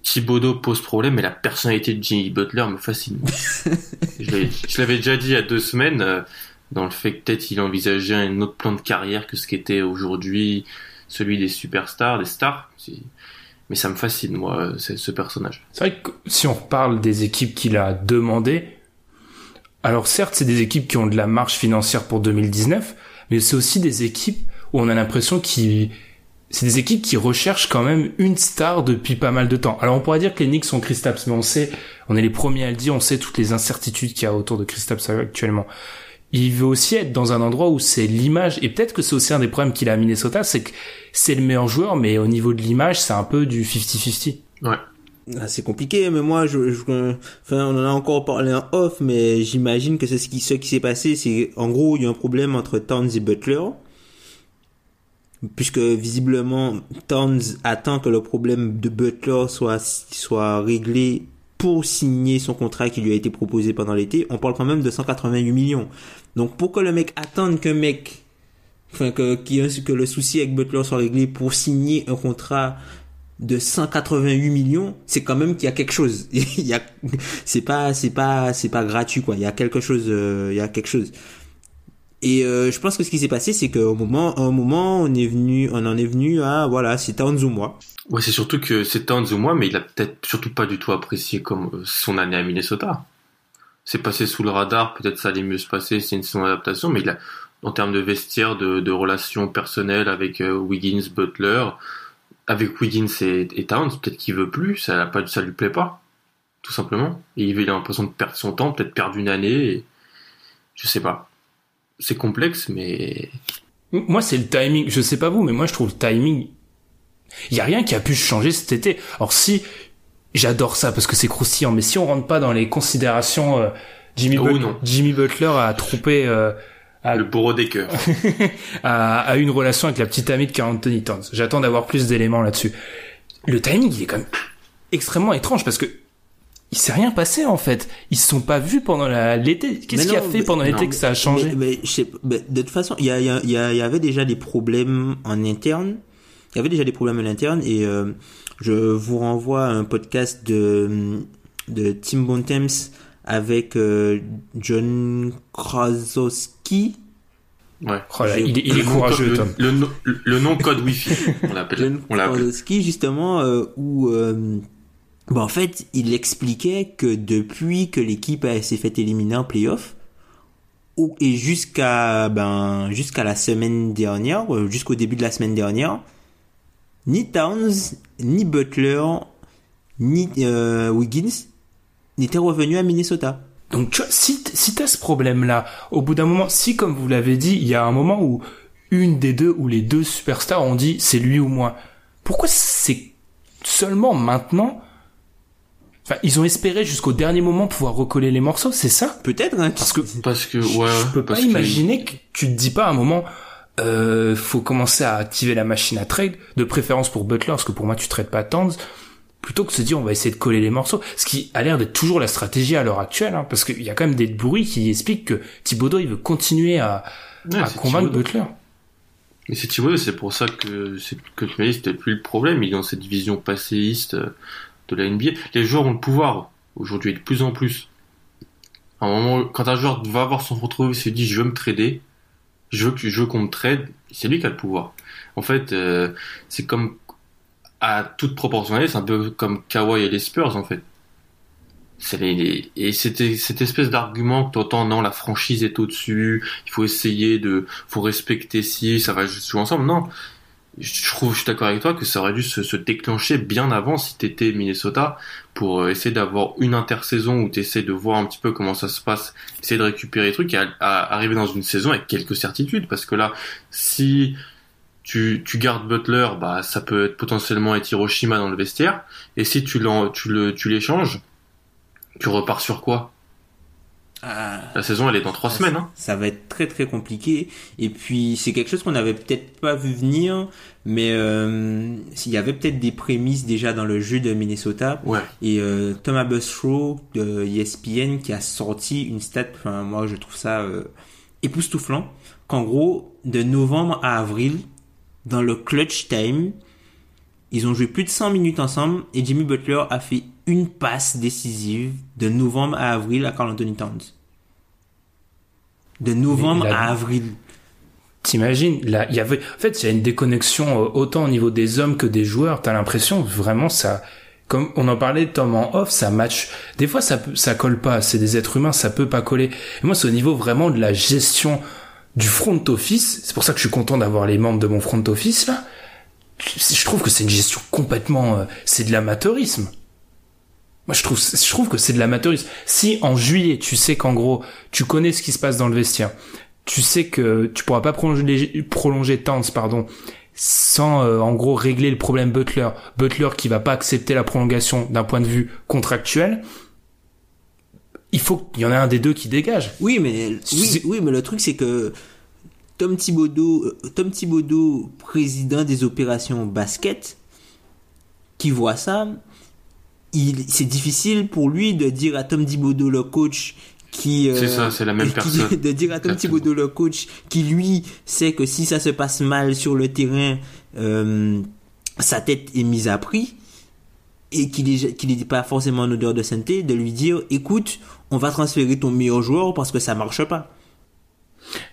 Thibodeau pose problème, mais la personnalité de Jimmy Butler me fascine. je l'avais déjà dit il y a deux semaines. Euh, dans le fait que peut-être il envisageait un autre plan de carrière que ce qu'était aujourd'hui celui des superstars, des stars. Mais ça me fascine, moi, ce personnage. C'est vrai que si on reparle des équipes qu'il a demandé, alors certes, c'est des équipes qui ont de la marge financière pour 2019, mais c'est aussi des équipes où on a l'impression qu'ils c'est des équipes qui recherchent quand même une star depuis pas mal de temps. Alors on pourrait dire que les Knicks sont Kristaps, mais on sait, on est les premiers à le dire, on sait toutes les incertitudes qu'il y a autour de Kristaps actuellement il veut aussi être dans un endroit où c'est l'image et peut-être que c'est aussi un des problèmes qu'il a à Minnesota, c'est que c'est le meilleur joueur, mais au niveau de l'image, c'est un peu du 50-50. Ouais. Ah, c'est compliqué, mais moi, je, je, enfin, on en a encore parlé en off, mais j'imagine que c'est ce qui, ce qui s'est passé, c'est, en gros, il y a un problème entre Towns et Butler. Puisque, visiblement, Towns attend que le problème de Butler soit, soit réglé pour signer son contrat qui lui a été proposé pendant l'été, on parle quand même de 188 millions. Donc pour que le mec attende qu'un mec, enfin que, le souci avec Butler soit réglé pour signer un contrat de 188 millions, c'est quand même qu'il y a quelque chose. il y c'est pas, c'est pas, c'est pas gratuit quoi. Il y a quelque chose, euh, il y a quelque chose. Et euh, je pense que ce qui s'est passé, c'est qu'au moment, un moment, on est venu, on en est venu à voilà, c'est Towns ou moi. Ouais, c'est surtout que c'est Towns ou moi, mais il a peut-être surtout pas du tout apprécié comme euh, son année à Minnesota c'est passé sous le radar, peut-être ça allait mieux se passer, c'est une saison d'adaptation, mais il a, en termes de vestiaire, de, relations personnelles avec euh, Wiggins, Butler, avec Wiggins et, et Towns, peut-être qu'il veut plus, ça, pas, ça lui plaît pas, tout simplement. Et il a l'impression de perdre son temps, peut-être perdre une année, et, je sais pas. C'est complexe, mais... Moi, c'est le timing, je sais pas vous, mais moi, je trouve le timing... Il y a rien qui a pu changer cet été. Alors si J'adore ça parce que c'est croustillant. Mais si on rentre pas dans les considérations, euh, Jimmy, oh, Jimmy Butler a trompé euh, le bourreau des cœurs a, une relation avec la petite amie de Carl Anthony Towns. J'attends d'avoir plus d'éléments là-dessus. Le timing, il est quand même extrêmement étrange parce que il s'est rien passé en fait. Ils se sont pas vus pendant l'été. Qu'est-ce qui a fait pendant l'été que ça a changé mais, de toute façon, il y, y, avait déjà des problèmes en interne. Il y avait déjà des problèmes en interne et euh, je vous renvoie à un podcast de, de Tim Bontemps avec euh, John Krasowski. Ouais. Oh il, est, courageux, Tom. Le, nom code Wi-Fi, on l'appelle. John Krasowski, justement, euh, où, euh, bon, en fait, il expliquait que depuis que l'équipe s'est fait éliminer en playoff, et jusqu'à ben jusqu'à la semaine dernière, jusqu'au début de la semaine dernière, ni Towns, ni Butler, ni euh, Wiggins n'étaient revenus à Minnesota. Donc tu vois, si, si t'as ce problème-là, au bout d'un moment, si comme vous l'avez dit, il y a un moment où une des deux ou les deux superstars ont dit c'est lui ou moi, pourquoi c'est seulement maintenant Enfin, ils ont espéré jusqu'au dernier moment pouvoir recoller les morceaux, c'est ça Peut-être, hein, parce que parce que ouais, je peux pas imaginer que... tu te dis pas à un moment euh, faut commencer à activer la machine à trade, de préférence pour Butler, parce que pour moi tu traites pas Towns, plutôt que de se dire on va essayer de coller les morceaux, ce qui a l'air d'être toujours la stratégie à l'heure actuelle, hein, parce qu'il y a quand même des bruits qui expliquent que Thibodeau il veut continuer à, à convaincre Butler. Mais c'est Thibodeau, c'est pour ça que que tu m'as dit c'était plus le problème, il est dans cette vision passéiste euh, de la NBA. Les joueurs ont le pouvoir aujourd'hui de plus en plus. À un moment, quand un joueur va avoir son retrouvé, il se dit je veux me trader, je veux, je veux qu'on me trade, c'est lui qui a le pouvoir. En fait, euh, c'est comme à toute proportionnalité, c'est un peu comme Kawhi et les Spurs en fait. C'est les, les- et c'était cette espèce d'argument que t'entends non la franchise est au-dessus, il faut essayer de faut respecter si ça va juste jouer ensemble. Non. Je trouve je suis d'accord avec toi que ça aurait dû se, déclencher bien avant si t'étais Minnesota pour euh, essayer d'avoir une intersaison où t'essaies de voir un petit peu comment ça se passe, essayer de récupérer les trucs et à- arriver dans une saison avec quelques certitudes parce que là si tu, gardes Butler, bah ça peut être potentiellement être Hiroshima dans le vestiaire. Et si tu l'en, tu tu l'échanges, tu repars sur quoi? Ah, La saison, elle est dans trois ça- semaines. Hein. Ça va être très très compliqué. Et puis c'est quelque chose qu'on avait peut-être pas vu venir, mais euh, il y avait peut-être des prémices déjà dans le jeu de Minnesota. Ouais. Et euh, Thomas Busrow de ESPN qui a sorti une stat, enfin moi je trouve ça euh, époustouflant, qu'en gros de novembre à avril, dans le clutch time, ils ont joué plus de 100 minutes ensemble et Jimmy Butler a fait une passe décisive de novembre à avril à Carl Anthony Towns. De novembre à avril. T'imagines, là, il y avait, en fait, il y a une déconnexion euh, autant au niveau des hommes que des joueurs. T'as l'impression vraiment ça, comme on en parlait Tom en off, ça match. Des fois, ça ça colle pas. C'est des êtres humains, ça peut pas coller. Et moi, c'est au niveau vraiment de la gestion du front office. C'est pour ça que je suis content d'avoir les membres de mon front office là. Je trouve que c'est une gestion complètement, euh, c'est de l'amateurisme. Moi, je trouve, je trouve que c'est de l'amateurisme. Si en juillet, tu sais qu'en gros, tu connais ce qui se passe dans le vestiaire, tu sais que tu pourras pas prolonger, prolonger Towns, pardon, sans euh, en gros régler le problème Butler. Butler qui va pas accepter la prolongation d'un point de vue contractuel. Il faut qu'il y en ait un des deux qui dégage. Oui, mais oui, oui, mais le truc c'est que Tom Thibodeau, euh, Tom Thibodeau, président des opérations basket, qui voit ça, il, c'est difficile pour lui de dire à Tom Thibodeau le coach qui euh, C'est ça, c'est la même qui- personne. de dire à Tom Exactement. Thibodeau le coach qui lui sait que si ça se passe mal sur le terrain, euh, sa tête est mise à prix et qu'il est qu'il n'est pas forcément en odeur de sainteté, de lui dire écoute, on va transférer ton meilleur joueur parce que ça marche pas.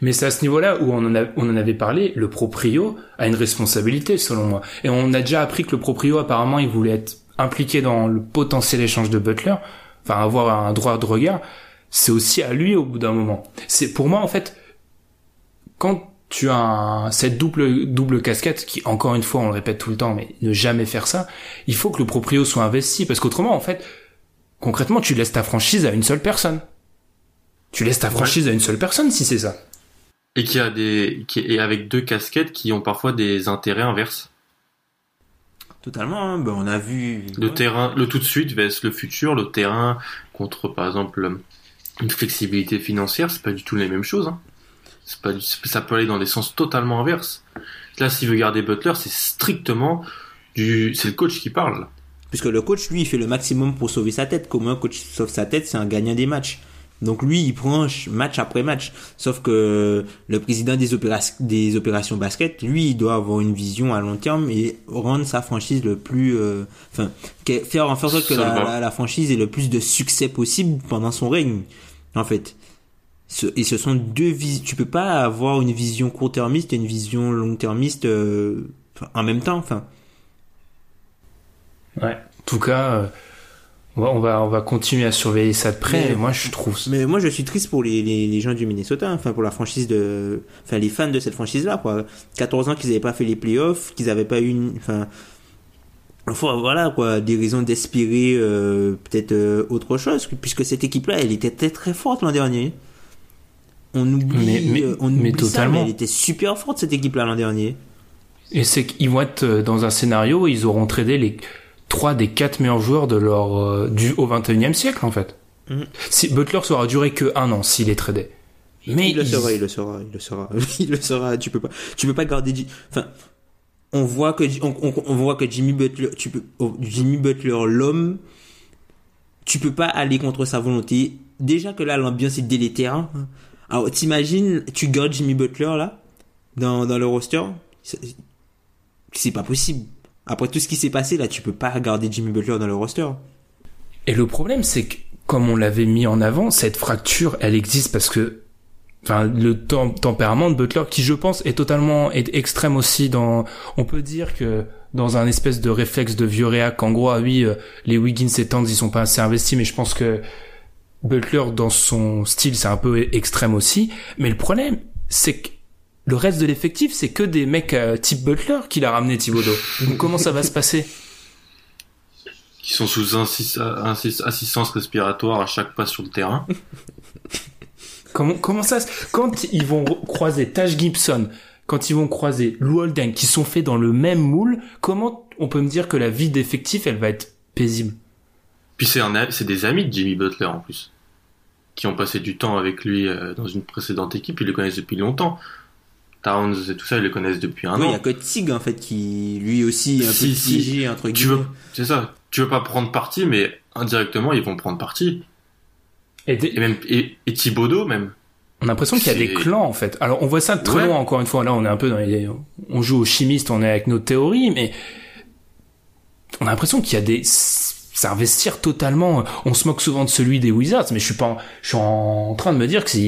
Mais c'est à ce niveau-là où on en, a- on en avait parlé, le proprio a une responsabilité selon moi. Et on a déjà appris que le proprio apparemment il voulait être impliqué dans le potentiel échange de Butler, enfin avoir un droit de regard. C'est aussi à lui au bout d'un moment. C'est pour moi en fait quand tu as un- cette double double casquette qui encore une fois on le répète tout le temps mais ne jamais faire ça, il faut que le proprio soit investi parce qu'autrement en fait concrètement tu laisses ta franchise à une seule personne. Tu laisses ta franchise à une seule personne si c'est ça. Et qui a des, qui, et avec deux casquettes qui ont parfois des intérêts inverses. Totalement, hein. ben, on a vu. Le Ouais. terrain, le tout de suite vs le futur, le terrain contre, par exemple, une flexibilité financière, c'est pas du tout les mêmes choses. Hein. C'est pas, du- ça peut aller dans des sens totalement inverses. Là, s'il veut garder Butler, c'est strictement du, c'est le coach qui parle. Puisque le coach, lui, il fait le maximum pour sauver sa tête. Comment un coach sauve sa tête, c'est un gagnant des matchs. Donc lui, il prend ch- match après match. Sauf que le président des, des opérations basket, lui, il doit avoir une vision à long terme et rendre sa franchise le plus... euh, Enfin, faire en sorte que la, va. la, la franchise ait le plus de succès possible pendant son règne, en fait. Ce- et ce sont deux visions. Tu peux pas avoir une vision court-termiste et une vision long-termiste euh, en même temps. Enfin, Ouais. En tout cas, euh, on va on va continuer à surveiller ça de près. Mais- moi, je trouve. Mais moi, je suis triste pour les, les, les gens du Minnesota, enfin pour la franchise de, enfin les fans de cette franchise-là, quoi. 14 ans qu'ils n'avaient pas fait les playoffs, qu'ils n'avaient pas eu, une, enfin, enfin, voilà quoi, des raisons d'espérer euh, peut-être euh, autre chose, puisque cette équipe-là, elle était très très forte l'an dernier. On oublie, Mais- mais- euh, on mais oublie ça, totalement. mais elle était super forte cette équipe-là l'an dernier. Et c'est qu'ils vont être euh, dans un scénario où ils auront tradé les trois des quatre meilleurs joueurs de leur euh, du au 21e siècle en fait. Mhm. Si Butler aura duré que un an s'il est tradé. Mais il le sera, il le sera, il le sera, il le sera. Tu peux pas, tu peux pas garder. Enfin, on voit que on, on, on voit que Jimmy Butler, tu peux, oh, Jimmy Butler, l'homme, tu peux pas aller contre sa volonté. Déjà que là, l'ambiance est délétère. hein. Alors, t'imagines, tu gardes Jimmy Butler là dans dans le roster, c'est pas possible. Après tout ce qui s'est passé là, tu peux pas garder Jimmy Butler dans le roster. Et le problème, c'est que, comme on l'avait mis en avant, cette fracture, elle existe parce que enfin le tem- tempérament de Butler qui je pense est totalement est extrême aussi dans on peut dire que dans un espèce de réflexe de vieux réac en gros ah oui euh, les Wiggins et Towns ils sont pas assez investis mais je pense que Butler dans son style c'est un peu extrême aussi mais le problème c'est que le reste de l'effectif c'est que des mecs euh, type Butler qu'il a ramené Thibodeau donc comment ça va se passer? Qui sont sous assistance respiratoire à chaque pas sur le terrain. Comment, comment ça se... Quand ils vont croiser Taj Gibson, quand ils vont croiser Lou Holden, qui sont faits dans le même moule, comment on peut me dire que la vie d'effectif, elle va être paisible? Puis c'est un, a- c'est des amis de Jimmy Butler en plus, qui ont passé du temps avec lui euh, dans une précédente équipe. Ils le connaissent depuis longtemps. Towns et tout ça, ils le connaissent depuis un Oui, il y an. a que Tig en fait qui lui aussi est un Si, peu si. piégé entre Tu guillemets. veux, c'est ça. Tu veux pas prendre parti, mais indirectement, ils vont prendre parti. et, des- Et même et, et Thibodeau même. On a l'impression qu'il y a des clans, en fait. Alors, on voit ça de très Ouais. loin, encore une fois. Là, on est un peu dans les... On joue aux chimistes, on est avec nos théories, mais... On a l'impression qu'il y a des... Ça investir totalement... On se moque souvent de celui des Wizards, mais je suis pas... en- Je suis en train de me dire que c'est...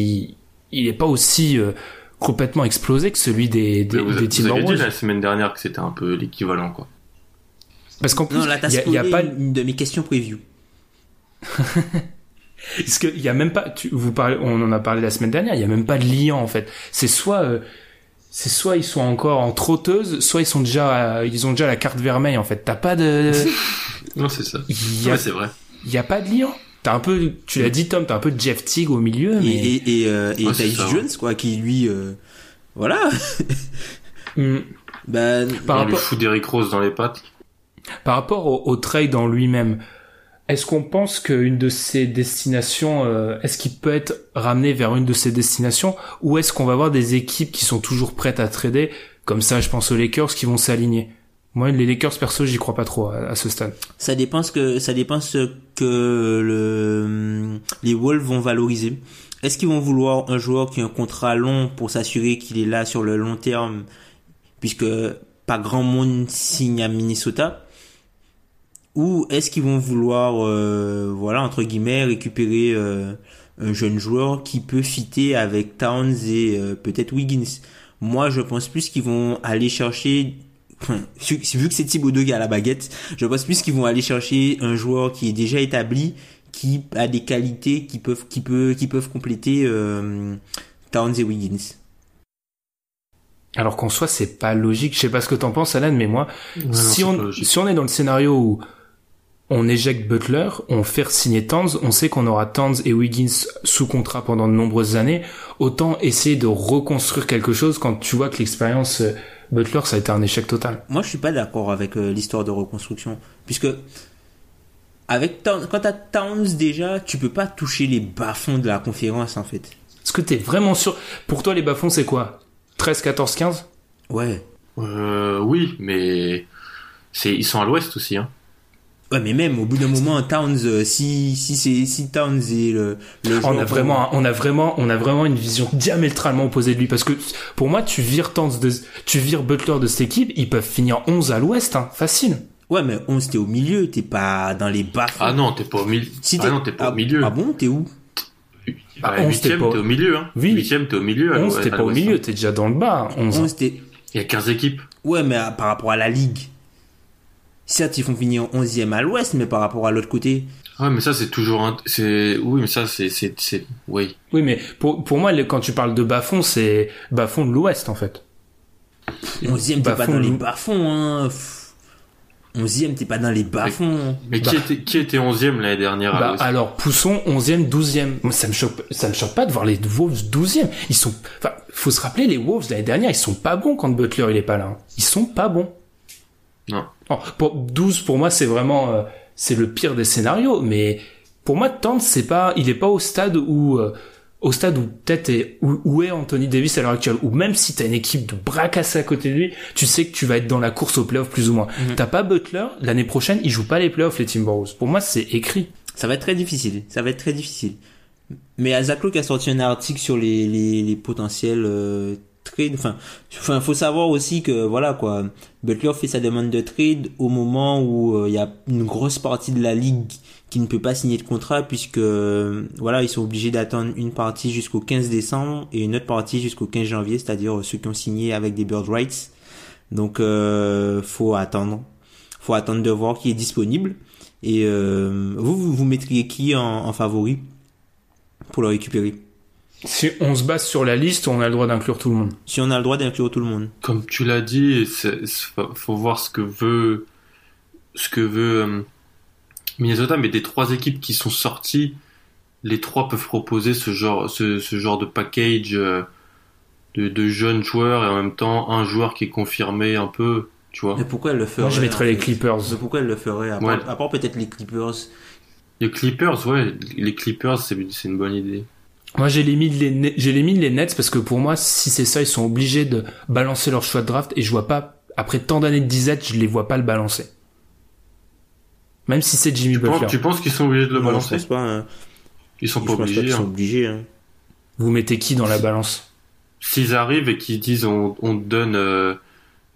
Il est pas aussi... euh, complètement explosé que celui des, des, vous, des vous avez dit Timberwolves. la semaine dernière que c'était un peu l'équivalent quoi. Parce qu'en plus, il y a, a pas, une de mes questions preview. parce que il y a même pas, tu, vous parlez, on en a parlé la semaine dernière, il y a même pas de liant en fait. C'est soit, euh, c'est soit ils sont encore en trotteuse, soit ils sont déjà, euh, ils ont déjà la carte vermeille en fait. T'as pas de, Non, c'est ça. il y a, Ouais, c'est vrai. il y a pas de liant. T'as un peu, tu l'as dit Tom, t'as un peu Jeff Teague au milieu, Et, mais et, et, euh, et Tyus ça, ouais. Jones quoi qui lui euh, voilà Hmm. bah par On lui rapport, fout d'Eric Rose dans les pattes. par rapport au, au trade en lui-même. Est-ce qu'on pense qu'une de ces destinations, euh, est-ce qu'il peut être ramené vers une de ces destinations, ou est-ce qu'on va avoir des équipes qui sont toujours prêtes à trader, comme ça, je pense aux Lakers qui vont s'aligner? Moi, les Lakers perso, j'y crois pas trop à, ce stade. ça dépend ce que ça dépend ce que le les Wolves vont valoriser. Est-ce qu'ils vont vouloir un joueur qui a un contrat long pour s'assurer qu'il est là sur le long terme puisque pas grand monde signe à Minnesota? Ou est-ce qu'ils vont vouloir euh, voilà entre guillemets récupérer euh, un jeune joueur qui peut fitter avec Towns et euh, peut-être Wiggins? Moi, je pense plus qu'ils vont aller chercher vu vu que c'est Thibaudot qui a la baguette, je pense plus qu'ils vont aller chercher un joueur qui est déjà établi, qui a des qualités qui peuvent, qui peut, qui peuvent compléter euh, Towns et Wiggins. Alors qu'en soi, c'est pas logique. Je sais pas ce que t'en penses, Alan, mais moi, non, si on, si on est dans le scénario où on éjecte Butler, on fait signer Towns, on sait qu'on aura Towns et Wiggins sous contrat pendant de nombreuses années, autant essayer de reconstruire quelque chose quand tu vois que l'expérience euh, Butler, ça a été un échec total. Moi, je suis pas d'accord avec euh, l'histoire de reconstruction, puisque avec Towns, quand t'as Towns déjà, tu peux pas toucher les bas-fonds de la conférence en fait. Est-ce que t'es vraiment sûr? Pour toi, les bas-fonds, c'est quoi? 13, 14, 15 Ouais. Euh, oui, mais c'est ils sont à l'ouest aussi. Hein. Ouais, mais même au bout d'un moment, Towns, euh, si si c'est si Towns est le, le on a vraiment, on a vraiment, on a vraiment une vision diamétralement opposée de lui parce que pour moi, tu vires Towns de, tu vires Butler de cette équipe, ils peuvent finir 11 à l'ouest, hein, facile. Ouais, mais 11 t'es au milieu, t'es pas dans les bas. Ah non, t'es pas au milieu. Si ah non, t'es pas au milieu. Ah bon, t'es où? Bah, Ah, 11, huitième, t'es pas- au milieu. Hein. Oui. Huitième, t'es au milieu. à 11, l'ouest- t'es pas au milieu, hein. t'es déjà dans le bas. 11. 11 t'es... Il y a 15 équipes. Ouais, mais à- par rapport à la ligue. Certes, ils font finir 11e à l'ouest, mais par rapport à l'autre côté. Ouais, mais ça c'est toujours un... c'est oui, mais ça c'est c'est c'est oui. Oui, mais pour, pour moi, quand tu parles de bas-fond, c'est bas-fond de l'ouest, en fait. 11e, t'es pas dans les bas-fonds, hein. Pff. 11e, t'es pas dans les bas-fonds. Mais qui était qui était 11e l'année dernière à Bah, l'ouest alors, Pousson, 11e, 12e. Moi, ça me choque, ça me choque pas de voir les Wolves 12e. Ils sont, enfin, faut se rappeler, les Wolves l'année dernière, ils sont pas bons quand Butler, il est pas là. hein. Ils sont pas bons. Non. Oh, pour 12 pour moi c'est vraiment euh, c'est le pire des scénarios mais pour moi Towns c'est pas il est pas au stade où euh, au stade où peut-être est- où, où est Anthony Davis à l'heure actuelle ou même si t'as une équipe de bras cassés à côté de lui tu sais que tu vas être dans la course aux playoffs plus ou moins t'as pas Butler l'année prochaine ils jouent pas les playoffs les Timberwolves pour moi c'est écrit Ça va être très difficile. Ça va être très difficile. Mais Zach Lowe a sorti un article sur les, les, les potentiels euh, trade. Enfin, faut savoir aussi que voilà quoi, Butler fait sa demande de trade au moment où euh, il y a une grosse partie de la ligue qui ne peut pas signer de contrat puisque euh, voilà ils sont obligés d'attendre une partie jusqu'au 15 décembre et une autre partie jusqu'au 15 janvier, c'est-à-dire ceux qui ont signé avec des bird rights. Donc euh, faut attendre, faut attendre de voir qui est disponible. Et euh, vous, vous vous mettriez qui en, en favori pour le récupérer? Si on se base sur la liste, on a le droit d'inclure tout le monde. Si on a le droit d'inclure tout le monde. Comme tu l'as dit, c'est- c'est- faut- voir ce que veut, ce que veut euh, Minnesota, mais des trois équipes qui sont sorties, les trois peuvent proposer ce genre, ce, ce genre de package euh, de, de jeunes joueurs et en même temps un joueur qui est confirmé un peu, tu vois. Mais pourquoi elle le ferait Moi, je mettrais les Clippers. Mais Pourquoi elle le ferait à part, Ouais. à part peut-être les Clippers? Les Clippers, ouais, les Clippers, c'est c'est une bonne idée. Moi, j'ai limite les, j'ai limite les Nets parce que pour moi, si c'est ça, ils sont obligés de balancer leur choix de draft et je vois pas, après tant d'années de disette, je les vois pas le balancer. Même si c'est Jimmy Tu penses, Butler. tu penses qu'ils sont obligés de le Non, balancer Je pense pas. hein. Ils sont pas obligés. qu'ils sont hein. obligés. hein. Vous mettez qui dans la balance? S'ils arrivent et qu'ils disent on, on te donne euh,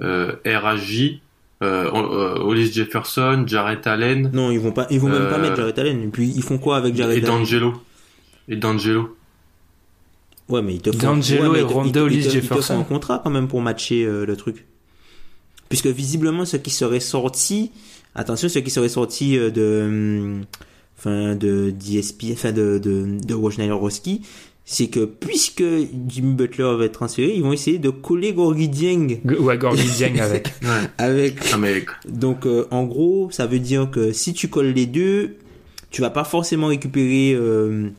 euh, RHJ, euh, euh, Hollis Jefferson, Jarrett Allen Non, ils vont pas. Ils vont même pas Euh, mettre Jared Allen. Et puis ils font quoi avec Jared et Allen? D'Angelo. Et D'Angelo. Ouais, mais ils te font. D'Angelo ouais, et te- Rondo font un contrat quand même pour matcher euh, le truc. Puisque visiblement, ce qui serait sorti, attention, ce qui serait sorti euh, de, hum, enfin, de d'ESP, enfin de de de Wojnarowski, c'est que puisque Jimmy Butler va être transféré, ils vont essayer de coller Gorgui Dieng G- Ou à Gorgui Dieng avec. Ouais. avec Ah, mais donc euh, en gros, ça veut dire que si tu colles les deux, tu vas pas forcément récupérer euh,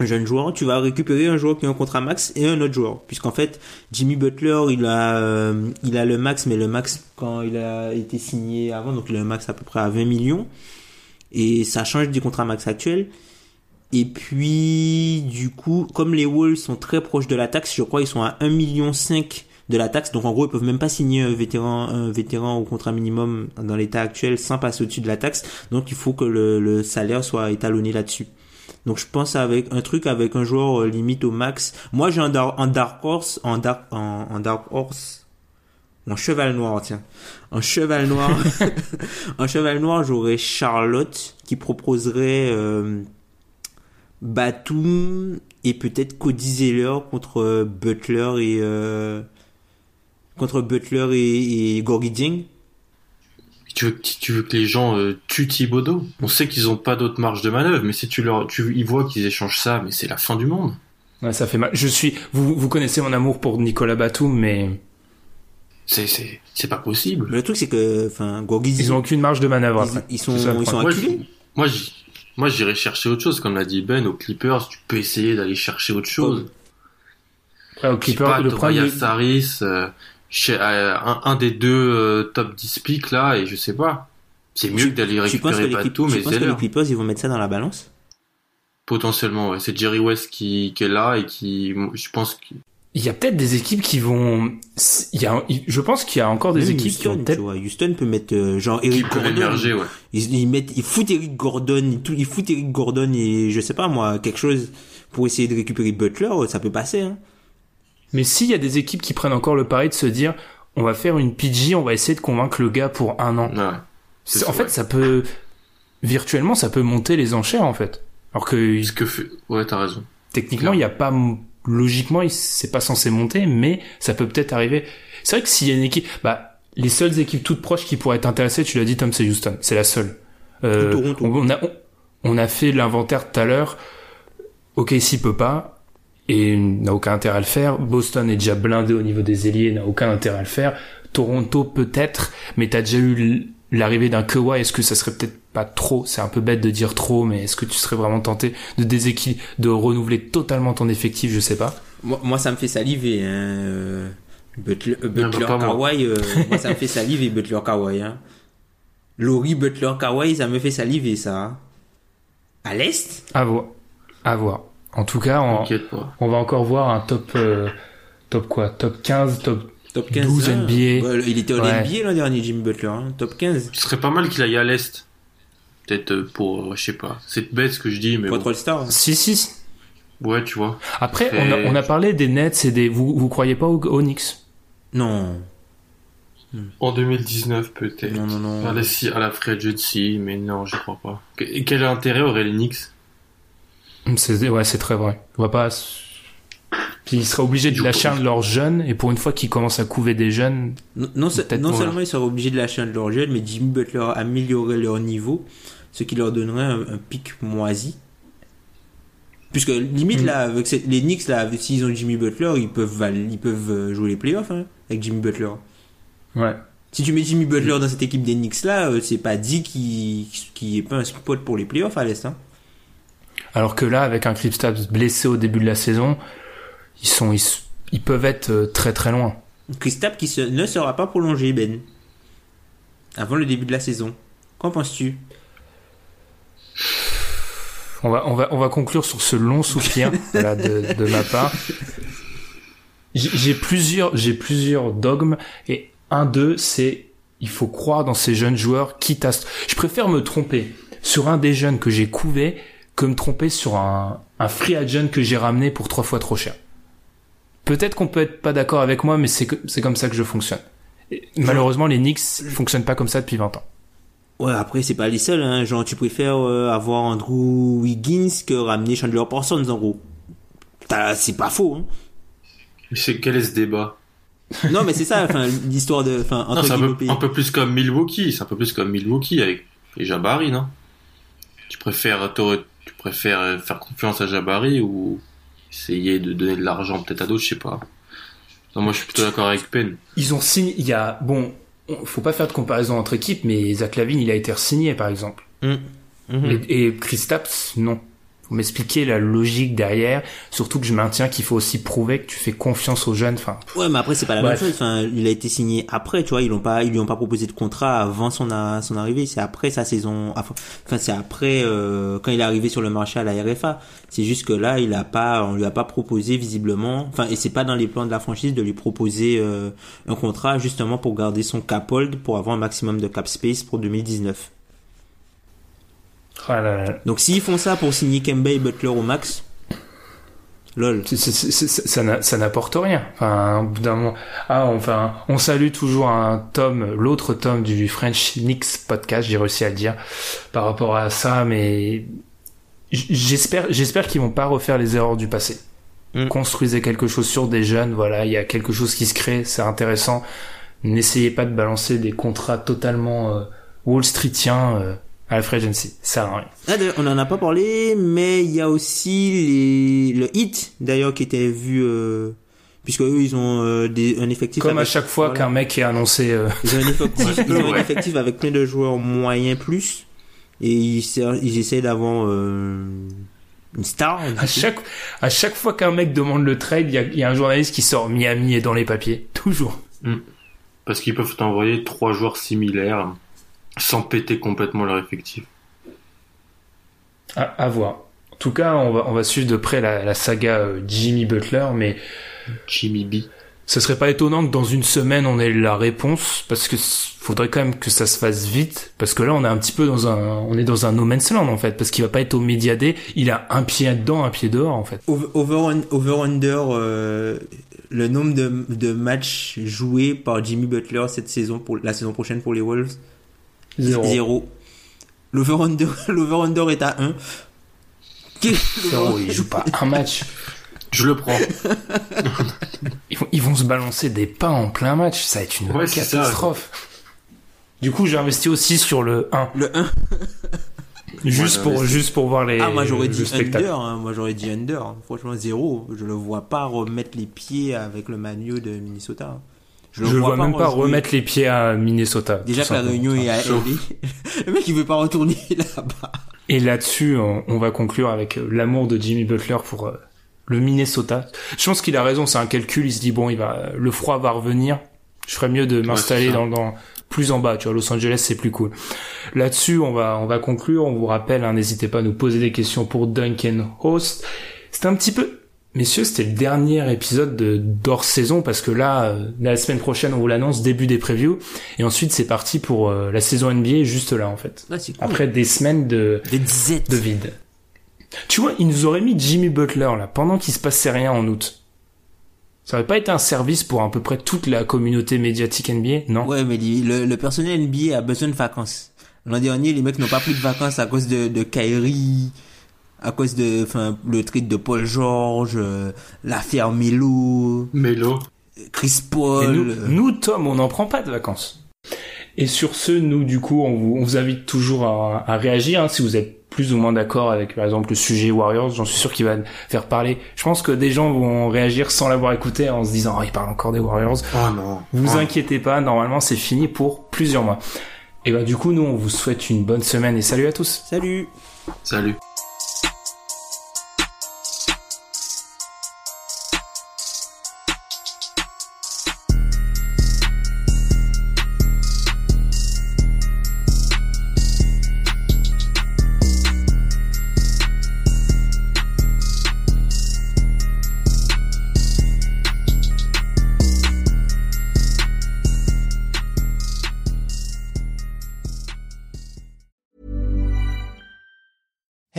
un jeune joueur, tu vas récupérer un joueur qui a un contrat max et un autre joueur. Puisqu'en fait, Jimmy Butler, il a euh, il a le max, mais le max quand il a été signé avant, donc un max à peu près à 20 millions. Et ça change du contrat max actuel. Et puis, du coup, comme les Wolves sont très proches de la taxe, je crois ils sont à 1,5 million de la taxe. Donc en gros, ils peuvent même pas signer un vétéran, un vétéran au contrat minimum dans l'état actuel sans passer au-dessus de la taxe. Donc il faut que le, le salaire soit étalonné là-dessus. Donc je pense avec un truc avec un joueur euh, limite au max. Moi j'ai un dark horse, en dark, en, en dark horse, en cheval noir tiens, en cheval noir, en cheval noir j'aurais Charlotte qui proposerait euh, Batum et peut-être Cody Zeller contre euh, Butler et euh, contre Butler et, et. Tu veux, que- tu veux que les gens euh, tuent Thibodeau On sait qu'ils ont pas d'autre marge de manœuvre, mais si tu leur, tu, ils voient qu'ils échangent ça, mais c'est la fin du monde. Ouais, ça fait mal. Je suis, vous, vous connaissez mon amour pour Nicolas Batum, mais C'est, c'est, c'est pas possible. Mais le truc c'est que enfin Gorgui ils ont aucune marge de manœuvre ils, après. ils sont ça le ils sont. Moi, acculés. moi, j- moi, j'irais chercher autre chose, comme l'a dit Ben, aux Clippers, tu peux essayer d'aller chercher autre chose. Après, au Je sais Clipper, pas, le problème, Tobias Harris, euh, chez, euh, un, un des deux euh, top 10 picks là, et je sais pas. C'est mieux Tu- que d'aller récupérer penses que Zeller. les Clippers ils vont mettre ça dans la balance? Potentiellement, ouais. C'est Jerry West qui, qui est là et qui, je pense, que il y a peut-être des équipes qui vont, il y a, je pense qu'il y a encore des Même équipes qui Houston, vont tu peut-être vois. Houston peut mettre euh, genre qui Eric Gordon. émerger, ouais. Ils, ils mettent, ils foutent Eric Gordon, ils, tout- ils foutent Eric Gordon et je sais pas moi quelque chose pour essayer de récupérer Butler, ça peut passer. Hein. Mais s'il y a des équipes qui prennent encore le pari de se dire, on va faire une PG, on va essayer de convaincre le gars pour un an. Ouais. C'est- en vrai. fait, ça peut, virtuellement, ça peut monter les enchères, en fait. Alors que, Ce que fait, ouais, t'as raison. techniquement, il y a pas, logiquement, il- c'est pas censé monter, mais ça peut peut-être arriver. C'est vrai que s'il y a une équipe, bah, les seules équipes toutes proches qui pourraient être intéressées, tu l'as dit, Tom, c'est Houston. C'est la seule. Euh, on, on a, on, on a fait l'inventaire tout à l'heure. OKC peut pas. Et n'a aucun intérêt à le faire. Boston est déjà blindé au niveau des ailiers, n'a aucun intérêt à le faire. Toronto peut-être, mais t'as déjà eu l'arrivée d'un Kawhi. Est-ce que ça serait peut-être pas trop? C'est un peu bête de dire trop, mais est-ce que tu serais vraiment tenté de déséquil de renouveler totalement ton effectif? Je sais pas. Moi, moi, ça me fait saliver. Hein. euh, Butler, euh, Non, Butler. Kawhi, euh, moi ça me fait saliver Butler Kawhi. Hein. Laurie Butler Kawhi, ça me fait saliver ça. hein. À l'est? À voir. À voir. En tout cas, on, pas. va encore voir un top, euh, top quoi? Top 15, top Top 15. 12 hein. NBA. Ouais, il était au Ouais. NBA l'an dernier, Jimmy Butler. Hein. Top 15. Ce serait pas mal qu'il aille à l'Est. Peut-être euh, pour, euh, je sais pas. C'est bête ce que je dis, mais Pour bon. hein. Si, si. Ouais, tu vois. Après, on a, on a parlé des Nets et des. Vous, vous croyez pas aux, Knicks? Non, En 2019, peut-être. non, non, non. À la, à la free agency, mais non, je crois pas. Quel intérêt auraient les Knicks? C'est ouais, c'est très vrai. On va pas. Puis ils seraient obligés de lâcher un de leurs jeunes et pour une fois qu'ils commencent à couver des jeunes, Non, non, se- Peut-être non pour- seulement ils seraient obligés de lâcher un de leurs jeunes, mais Jimmy Butler améliorerait leur niveau, ce qui leur donnerait un, un pic moisi. Puisque limite Mm. là, avec les Knicks là, s'ils ont Jimmy Butler, ils peuvent ils peuvent euh, jouer les playoffs hein, avec Jimmy Butler. ouais. Si tu mets Jimmy Butler dans cette équipe des Knicks là, euh, c'est pas dit qu'il qu'il est pas un spot pour les playoffs à l'est. Hein. Alors que là, avec un Kristaps blessé au début de la saison, ils sont, ils, peuvent être euh, très très loin. Kristaps qui se- ne sera pas prolongé Ben avant le début de la saison. Qu'en penses-tu? On va, on va, on va conclure sur ce long soupir voilà, de, de ma part. J'ai j'ai plusieurs, j'ai plusieurs dogmes et un d'eux, c'est il faut croire dans ces jeunes joueurs, quitte à. Je préfère me tromper sur un des jeunes que j'ai couvé que me tromper sur un, un free agent que j'ai ramené pour trois fois trop cher. Peut-être qu'on peut être pas d'accord avec moi, mais c'est comme ça que je fonctionne. Et malheureusement, les Knicks fonctionnent pas comme ça depuis 20 ans. Ouais, après, c'est pas les seuls, hein. Genre, tu préfères euh, avoir Andrew Wiggins que ramener Chandler Parsons, en gros. C'est pas faux, hein. Mais c'est quel est ce débat Non, mais c'est ça, enfin, l'histoire de, enfin, entre un peu, un peu plus comme Milwaukee. C'est un peu plus comme Milwaukee avec les Jabari, non? Tu préfères, préfères euh, faire confiance à Jabari ou essayer de donner de l'argent peut-être à d'autres, je sais pas. Non, moi je suis plutôt d'accord avec Penn. Ils ont signé, il y a, bon, on- faut pas faire de comparaison entre équipes, mais Zach Lavine, il a été signé par exemple. Mhm. Et, et Kristaps, non. Faut m'expliquer la logique derrière, surtout que je maintiens qu'il faut aussi prouver que tu fais confiance aux jeunes, enfin. Ouais, mais après, c'est pas la Bref. même chose. Enfin, il a été signé après, tu vois. Ils l'ont pas, ils lui ont pas proposé de contrat avant son, a- son arrivée. C'est après sa saison. Enfin, c'est après, euh, quand il est arrivé sur le marché à la RFA. C'est juste que là, il a pas, on lui a pas proposé visiblement. Enfin, et c'est pas dans les plans de la franchise de lui proposer euh, un contrat justement pour garder son cap hold pour avoir un maximum de cap space pour 2019. Ah là là. Donc, s'ils font ça pour signer Kemba et Butler au max, lol. Ça n'a- ça n'apporte rien. Enfin, au bout d'un moment, ah, enfin, on salue toujours un tome, l'autre tome du French Knicks podcast, j'ai réussi à le dire, par rapport à ça, mais j'espère, j'espère qu'ils vont pas refaire les erreurs du passé. Mm. Construisez quelque chose sur des jeunes, voilà, il y a quelque chose qui se crée, c'est intéressant. N'essayez pas de balancer des contrats totalement euh, Wall Streetiens euh, à la free agency. Ça sert à rien. Ah, on en a pas parlé, mais il y a aussi les, le hit, d'ailleurs, qui était vu, euh, puisque eux, ils ont euh, des, un effectif. Comme à chaque fois voilà. qu'un mec est annoncé, euh, Ils ont un effectif, ils ont un effectif avec plein de joueurs moyens plus, et ils, ils essaient d'avoir euh, une star. À chaque, à chaque fois qu'un mec demande le trade, il y a, il y a un journaliste qui sort Miami est dans les papiers. Toujours. Parce qu'ils peuvent t'envoyer trois joueurs similaires sans péter complètement leur effectif. À, à voir. En tout cas, on va, on va suivre de près la, la saga euh, Jimmy Butler, mais Jimmy B. ce serait pas étonnant que dans une semaine on ait la réponse, parce que faudrait quand même que ça se fasse vite, parce que là on est un petit peu dans un, on est dans un no man's land en fait, parce qu'il va pas être au Media Day, il a un pied dedans, un pied dehors en fait. Over, over, over under, euh, le nombre de, de matchs joués par Jimmy Butler cette saison pour la saison prochaine pour les Wolves. Zéro. L'over-under, l'over-under est à 1. Zéro, il joue pas un match. Je le prends. Ils vont, ils vont se balancer des pas en plein match, ça va être une Ouais, catastrophe. Du coup, j'ai investi aussi sur le 1, Le 1. juste Ouais, pour juste pour voir les Ah, moi j'aurais dit spectacle. under. hein. Moi j'aurais dit under. Franchement, zéro. Je le vois pas remettre les pieds avec le Manu de Minnesota. Je le vois même pas remettre les pieds à Minnesota. Déjà que la réunion est à LA. Le mec il veut pas retourner là-bas. Et là-dessus, on, on va conclure avec euh, l'amour de Jimmy Butler pour euh, le Minnesota. Je pense qu'il a raison, c'est un calcul. Il se dit bon, il va, le froid va revenir. Je ferais mieux de m'installer dans plus en bas. Tu vois, Los Angeles, c'est plus cool. Là-dessus, on va, on va conclure. On vous rappelle, hein, n'hésitez pas à nous poser des questions pour Duncan Host. C'est un petit peu, messieurs, c'était le dernier épisode de d'hors saison parce que là, euh, la semaine prochaine, on vous l'annonce, début des previews, et ensuite c'est parti pour euh, la saison NBA juste là en fait. Ah, cool. Après des semaines de des dizaines. de vide. Tu vois, ils nous auraient mis Jimmy Butler là pendant qu'il se passait rien en août. Ça aurait pas été un service pour à peu près toute la communauté médiatique NBA, non? Ouais, mais le, le personnel NBA a besoin de vacances. L'an dernier, les mecs n'ont pas pris de vacances à cause de, de Kyrie, à cause de, enfin, le trade de Paul George, euh, l'affaire Melo, Melo. Chris Paul. Nous, nous, Tom, on n'en prend pas de vacances. Et sur ce, nous, du coup, on vous, on vous invite toujours à, à réagir hein, si vous êtes plus ou moins d'accord avec, par exemple, le sujet Warriors. J'en suis sûr qu'il va faire parler. Je pense que des gens vont réagir sans l'avoir écouté en se disant, oh, il parle encore des Warriors. Oh non. Vous Oh. inquiétez pas, normalement, c'est fini pour plusieurs mois. Et bah, du coup, nous, on vous souhaite une bonne semaine et salut à tous. Salut. Salut.